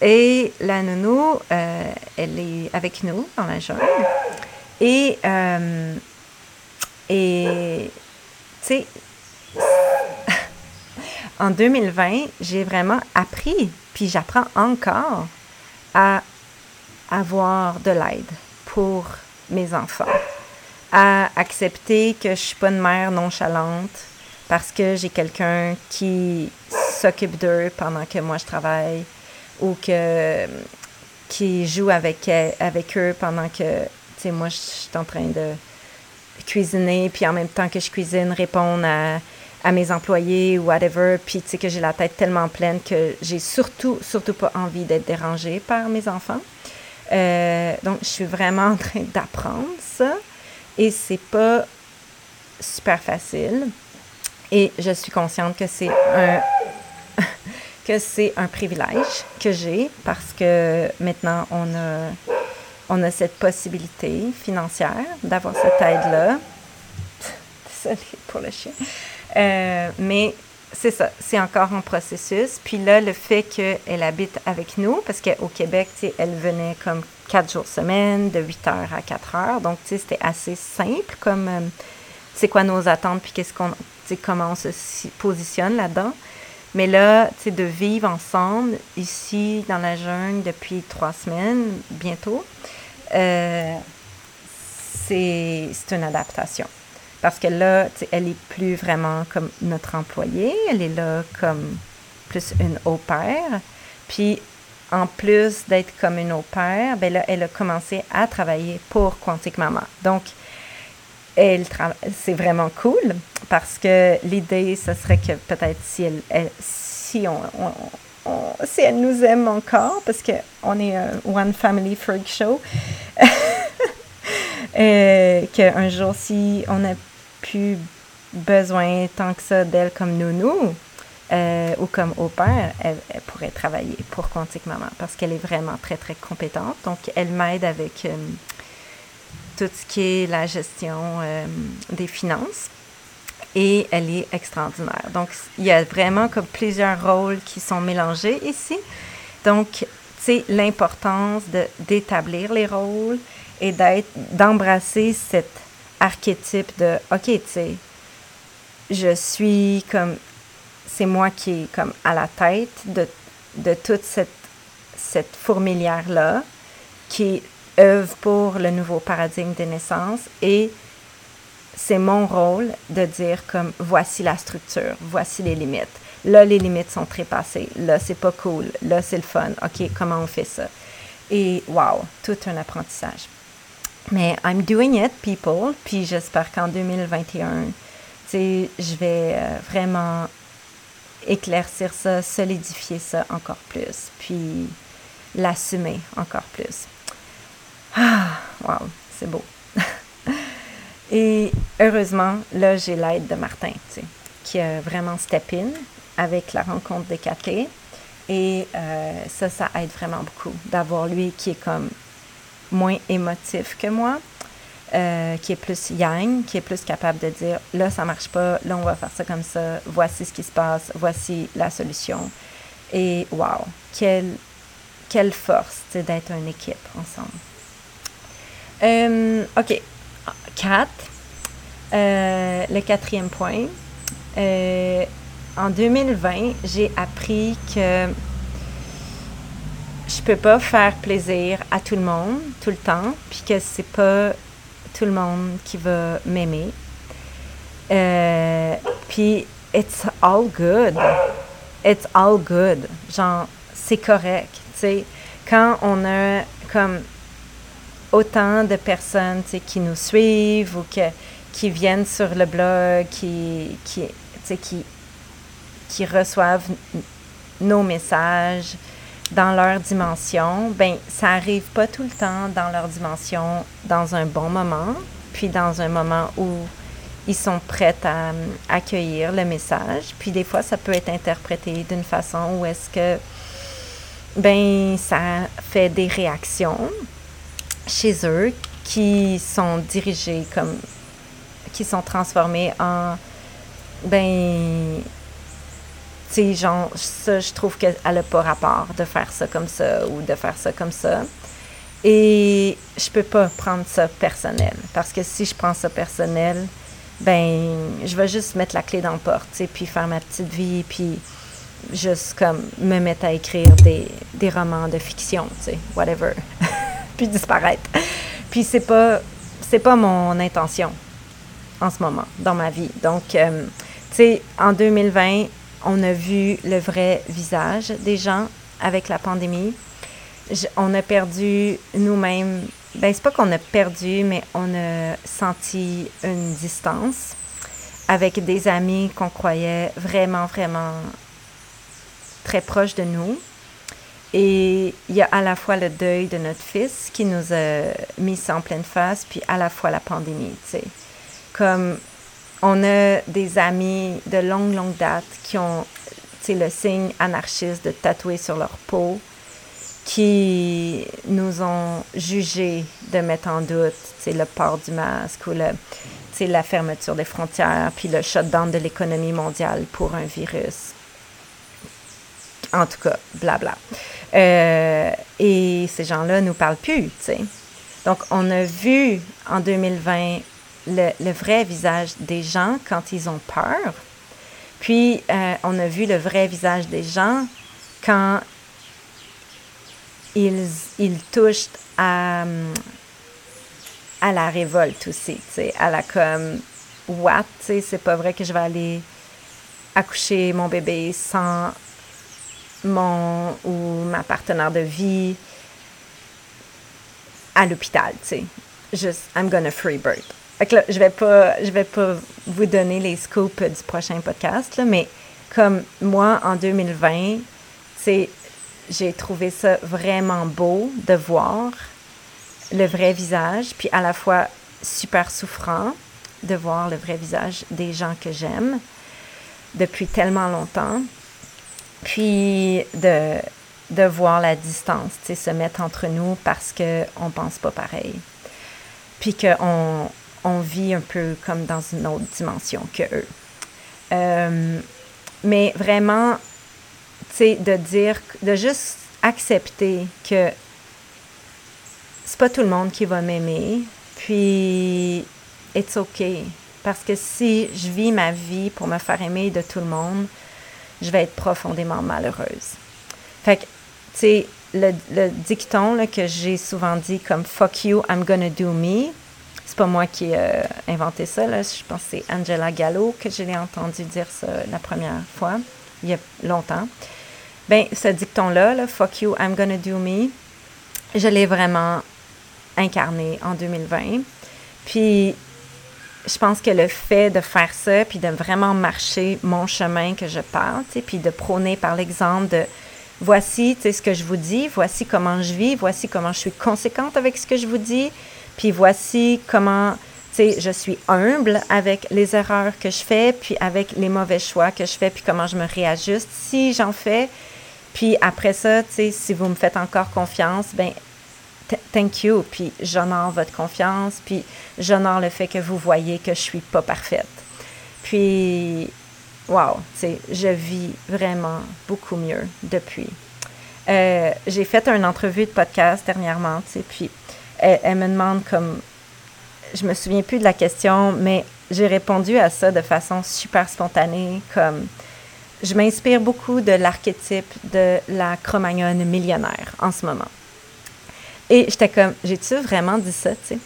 Et la nounou, euh, elle est avec nous dans la jungle. Et, euh, et tu sais, en 2020, j'ai vraiment appris, puis j'apprends encore à avoir de l'aide pour mes enfants, à accepter que je suis pas une mère nonchalante parce que j'ai quelqu'un qui s'occupe d'eux pendant que moi je travaille ou que qui joue avec avec eux pendant que tu sais moi je suis en train de cuisiner puis en même temps que je cuisine répondre à à mes employés ou whatever, puis tu sais que j'ai la tête tellement pleine que j'ai surtout, surtout pas envie d'être dérangée par mes enfants. Euh, donc, je suis vraiment en train d'apprendre ça et c'est pas super facile. Et je suis consciente que c'est un que c'est un privilège que j'ai parce que maintenant on a on a cette possibilité financière d'avoir cette aide-là. Désolée pour le chien. Euh, mais c'est ça, c'est encore en processus. Puis là, le fait qu'elle habite avec nous, parce qu'au Québec, elle venait comme quatre jours semaine, de 8 heures à 4 heures. Donc, c'était assez simple comme euh, c'est quoi nos attentes, puis qu'est-ce qu'on, comment on se positionne là-dedans. Mais là, tu de vivre ensemble ici dans la jungle depuis trois semaines, bientôt, euh, c'est une adaptation. Parce que là, elle est plus vraiment comme notre employée, elle est là comme plus une au pair. Puis, en plus d'être comme une au pair, ben là, elle a commencé à travailler pour Quantique Maman. Donc, elle c'est vraiment cool parce que l'idée, ce serait que peut-être si elle, si on, si elle nous aime encore, parce qu'on est un One Family Freak Show, euh, qu'un jour, si on a plus besoin tant que ça d'elle comme nounou euh, ou comme au père, elle, pourrait travailler pour Quantique Maman parce qu'elle est vraiment très, très compétente. Donc, elle m'aide avec euh, tout ce qui est la gestion euh, des finances et elle est extraordinaire. Donc, il y a vraiment comme plusieurs rôles qui sont mélangés ici. Donc, sais, l'importance d'établir les rôles et d'être, d'embrasser cette archétype de OK, tu sais, je suis comme c'est moi qui est comme à la tête de, de toute cette, cette fourmilière-là qui œuvre pour le nouveau paradigme des naissances et c'est mon rôle de dire comme voici la structure, voici les limites. Là, les limites sont trépassées. Là, c'est pas cool. Là, c'est le fun. OK, comment on fait ça? Et wow, tout un apprentissage. Mais I'm doing it, people. Puis j'espère qu'en 2021, je vais euh, vraiment éclaircir ça, solidifier ça encore plus, puis l'assumer encore plus. Ah, wow, c'est beau. Et heureusement, là, j'ai l'aide de Martin, qui a vraiment step in avec la rencontre des KT. Et euh, ça, ça aide vraiment beaucoup d'avoir lui qui est comme moins émotif que moi, euh, qui est plus yang, qui est plus capable de dire là, ça marche pas, là, on va faire ça comme ça, voici ce qui se passe, voici la solution. Et wow, quelle, quelle force d'être une équipe ensemble. Euh, OK, quatre. Euh, le quatrième point. en 2020, j'ai appris que je peux pas faire plaisir à tout le monde tout le temps, puis que c'est pas tout le monde qui va m'aimer. Euh, puis it's all good. It's all good. Genre, c'est correct. Tu sais, quand on a comme autant de personnes qui nous suivent ou que, qui viennent sur le blog, qui, qui, qui, qui reçoivent nos messages, dans leur dimension, ben ça arrive pas tout le temps dans leur dimension dans un bon moment, puis dans un moment où ils sont prêts à accueillir le message. Puis des fois, ça peut être interprété d'une façon où est-ce que ben ça fait des réactions chez eux qui sont dirigées comme qui sont transformées en ben sais genre ça je trouve qu'elle n'a pas rapport de faire ça comme ça ou de faire ça comme ça et je peux pas prendre ça personnel parce que si je prends ça personnel ben je vais juste mettre la clé dans la porte et puis faire ma petite vie puis juste comme me mettre à écrire des, des romans de fiction, tu sais, whatever, puis disparaître. Puis c'est pas c'est pas mon intention en ce moment dans ma vie. Donc, euh, tu sais, en 2020, on a vu le vrai visage des gens avec la pandémie. on a perdu nous-mêmes. Ben, c'est pas qu'on a perdu, mais on a senti une distance avec des amis qu'on croyait vraiment, vraiment très proche de nous. Et il y a à la fois le deuil de notre fils qui nous a mis ça en pleine face, puis à la fois la pandémie, tu sais. Comme on a des amis de longue, longue date qui ont, le signe anarchiste de tatouer sur leur peau, qui nous ont jugé de mettre en doute, le port du masque ou le, la fermeture des frontières, puis le shutdown de l'économie mondiale pour un virus. En tout cas, blabla. Euh, et ces gens-là nous parlent plus. Donc, on a vu en 2020 le, vrai visage des gens quand ils ont peur. Puis, euh, on a vu le vrai visage des gens quand ils, ils touchent à, à la révolte aussi, à la comme, what, c'est pas vrai que je vais aller accoucher mon bébé sans mon ou ma partenaire de vie à l'hôpital, tu sais. Juste, I'm gonna free bird. Fait je vais pas, je vais pas vous donner les scoops du prochain podcast, là, mais comme moi, en 2020, tu j'ai trouvé ça vraiment beau de voir le vrai visage, puis à la fois super souffrant de voir le vrai visage des gens que j'aime depuis tellement longtemps. Puis de, de voir la distance, se mettre entre nous parce qu'on pense pas pareil. Puis qu'on on vit un peu comme dans une autre dimension que eux. Euh, mais vraiment, tu sais, de dire, de juste accepter que c'est pas tout le monde qui va m'aimer, puis it's OK. Parce que si je vis ma vie pour me faire aimer de tout le monde, je vais être profondément malheureuse. Fait que, tu sais, le, dicton que j'ai souvent dit comme fuck you, I'm gonna do me, c'est pas moi qui ai euh, inventé ça, là. je pense que c'est Angela Gallo que je l'ai entendu dire ça la première fois, il y a longtemps. Ben, ce dicton-là, là, fuck you, I'm gonna do me, je l'ai vraiment incarné en 2020. Puis je pense que le fait de faire ça, puis de vraiment marcher mon chemin que je parle, puis de prôner par l'exemple de voici ce que je vous dis, voici comment je vis, voici comment je suis conséquente avec ce que je vous dis, puis voici comment je suis humble avec les erreurs que je fais, puis avec les mauvais choix que je fais, puis comment je me réajuste si j'en fais. Puis après ça, si vous me faites encore confiance, ben thank you, puis j'honore votre confiance, puis j'honore le fait que vous voyez que je suis pas parfaite. Puis, wow, tu sais, je vis vraiment beaucoup mieux depuis. Euh, j'ai fait une entrevue de podcast dernièrement, tu sais, puis elle, me demande comme, je me souviens plus de la question, mais j'ai répondu à ça de façon super spontanée, comme, je m'inspire beaucoup de l'archétype de la Cro-Magnon millionnaire en ce moment. Et j'étais comme, j'ai-tu vraiment dit ça, tu sais,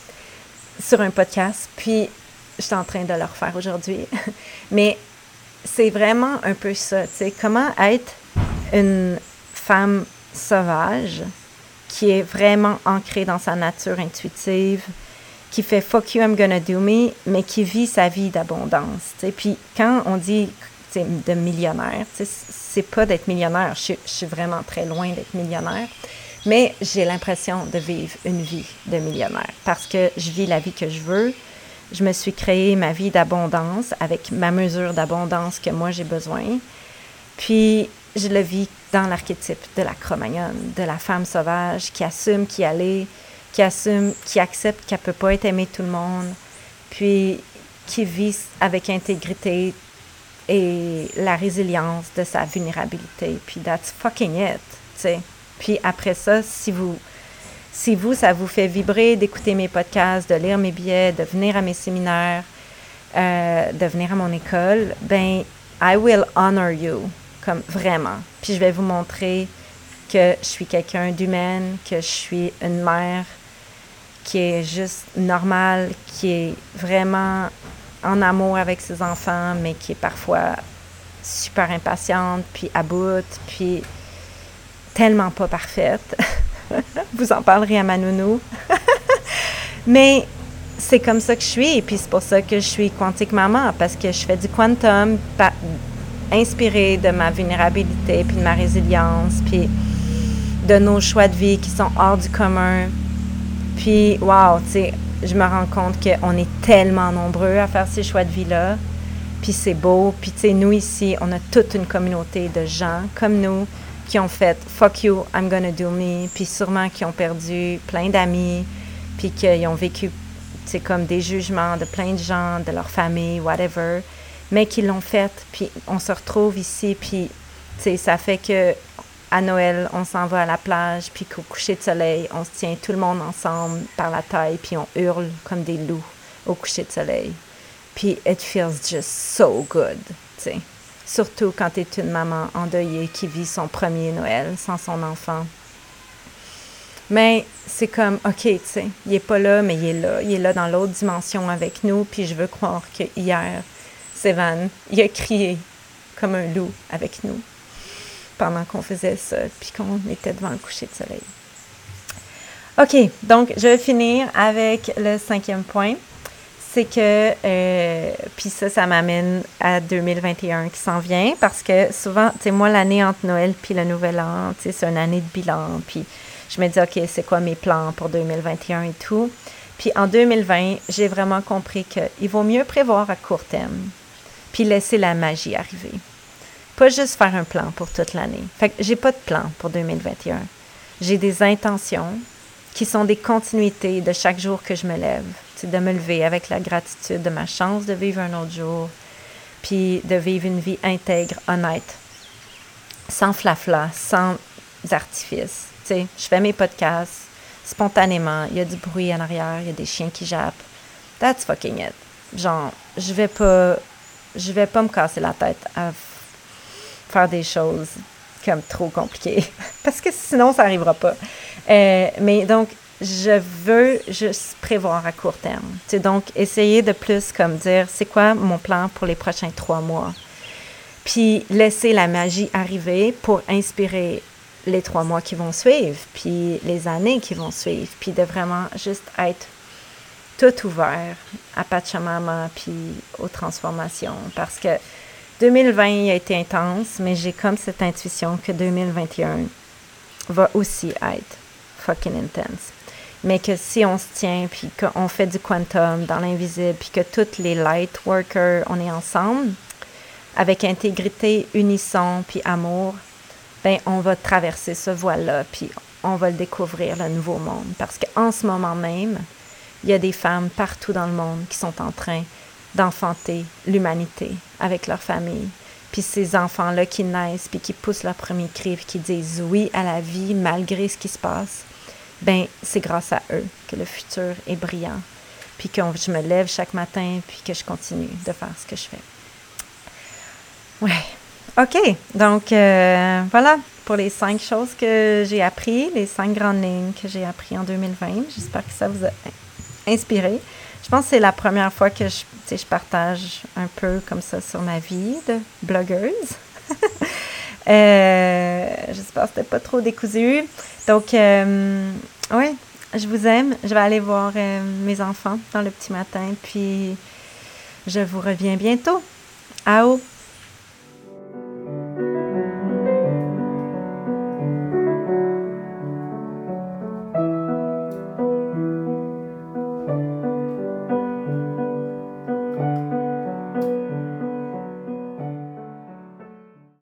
sur un podcast? Puis, j'étais en train de le refaire aujourd'hui. Mais c'est vraiment un peu ça, tu sais, comment être une femme sauvage qui est vraiment ancrée dans sa nature intuitive, qui fait fuck you, I'm gonna do me, mais qui vit sa vie d'abondance. Sais. Puis quand on dit de millionnaire, c'est pas d'être millionnaire, je, je, suis vraiment très loin d'être millionnaire, mais j'ai l'impression de vivre une vie de millionnaire parce que je vis la vie que je veux. Je me suis créé ma vie d'abondance avec ma mesure d'abondance que moi j'ai besoin. Puis je le vis dans l'archétype de la Cro-Magnonne, de la femme sauvage qui assume qui allait, qui assume, qui accepte qu'elle peut pas être aimée de tout le monde, puis qui vit avec intégrité et la résilience de sa vulnérabilité. Puis that's fucking it. Puis après ça, si vous, si vous, ça vous fait vibrer d'écouter mes podcasts, de lire mes billets, de venir à mes séminaires, euh, de venir à mon école, ben, I will honor you, comme vraiment. Puis je vais vous montrer que je suis quelqu'un d'humaine, que je suis une mère qui est juste normale, qui est vraiment en amour avec ses enfants, mais qui est parfois super impatiente, puis à bout, puis tellement pas parfaite. Vous en parlerez à ma nounou. mais c'est comme ça que je suis, et puis c'est pour ça que je suis quantique maman, parce que je fais du quantum inspiré de ma vulnérabilité, puis de ma résilience, puis de nos choix de vie qui sont hors du commun. Puis, wow, tu sais, je me rends compte qu'on est tellement nombreux à faire ces choix de vie-là. Puis c'est beau. Puis, tu sais, nous ici, on a toute une communauté de gens comme nous qui ont fait fuck you, I'm gonna do me. Puis sûrement qui ont perdu plein d'amis. Puis qui ont vécu, c'est comme des jugements de plein de gens, de leur famille, whatever. Mais qui l'ont fait. Puis on se retrouve ici. Puis, ça fait que à Noël, on s'en va à la plage, puis qu'au coucher de soleil, on se tient tout le monde ensemble par la taille, puis on hurle comme des loups au coucher de soleil. Puis it feels just so good, tu sais. Surtout quand tu es une maman endeuillée qui vit son premier Noël sans son enfant. Mais c'est comme, OK, tu sais, il n'est pas là, mais il est là. Il est là dans l'autre dimension avec nous. Puis je veux croire que hier, Sévan, il a crié comme un loup avec nous pendant qu'on faisait ça, puis qu'on était devant le coucher de soleil. OK, donc je vais finir avec le cinquième point. C'est que, euh, puis ça, ça m'amène à 2021 qui s'en vient parce que souvent, tu sais, moi, l'année entre Noël puis le Nouvel An, tu sais, c'est une année de bilan. Puis je me dis, OK, c'est quoi mes plans pour 2021 et tout. Puis en 2020, j'ai vraiment compris qu'il vaut mieux prévoir à court terme puis laisser la magie arriver. Pas juste faire un plan pour toute l'année. Fait que j'ai pas de plan pour 2021. J'ai des intentions qui sont des continuités de chaque jour que je me lève. C'est de me lever avec la gratitude de ma chance de vivre un autre jour, puis de vivre une vie intègre, honnête, sans flafla, sans artifice. Tu sais, je fais mes podcasts spontanément, il y a du bruit en arrière, il y a des chiens qui jappent. That's fucking it. Genre, je vais pas je vais pas me casser la tête à faire des choses comme trop compliquées, parce que sinon, ça n'arrivera pas. Euh, mais donc, je veux juste prévoir à court terme. C'est donc essayer de plus comme dire, c'est quoi mon plan pour les prochains trois mois? Puis laisser la magie arriver pour inspirer les trois mois qui vont suivre, puis les années qui vont suivre, puis de vraiment juste être tout ouvert à Pachamama, puis aux transformations. Parce que 2020 a été intense, mais j'ai comme cette intuition que 2021 va aussi être fucking intense. Mais que si on se tient, puis qu'on fait du quantum dans l'invisible, puis que tous les light workers, on est ensemble, avec intégrité, unisson, puis amour, ben on va traverser ce voile-là, puis on va le découvrir, le nouveau monde. Parce qu'en ce moment même, il y a des femmes partout dans le monde qui sont en train d'enfanter l'humanité avec leur famille. Puis ces enfants-là qui naissent, puis qui poussent leur premier cri, puis qui disent oui à la vie malgré ce qui se passe, ben c'est grâce à eux que le futur est brillant. Puis que je me lève chaque matin, puis que je continue de faire ce que je fais. Ouais. OK. Donc, euh, voilà pour les cinq choses que j'ai appris, les cinq grandes lignes que j'ai appris en 2020. J'espère que ça vous a inspirée. Je pense que c'est la première fois que je, je partage un peu comme ça sur ma vie de blogueuse. Euh, j'espère que c'était pas trop décousu. Donc, euh, oui, je vous aime. Je vais aller voir euh, mes enfants dans le petit matin. Puis, je vous reviens bientôt. Ao!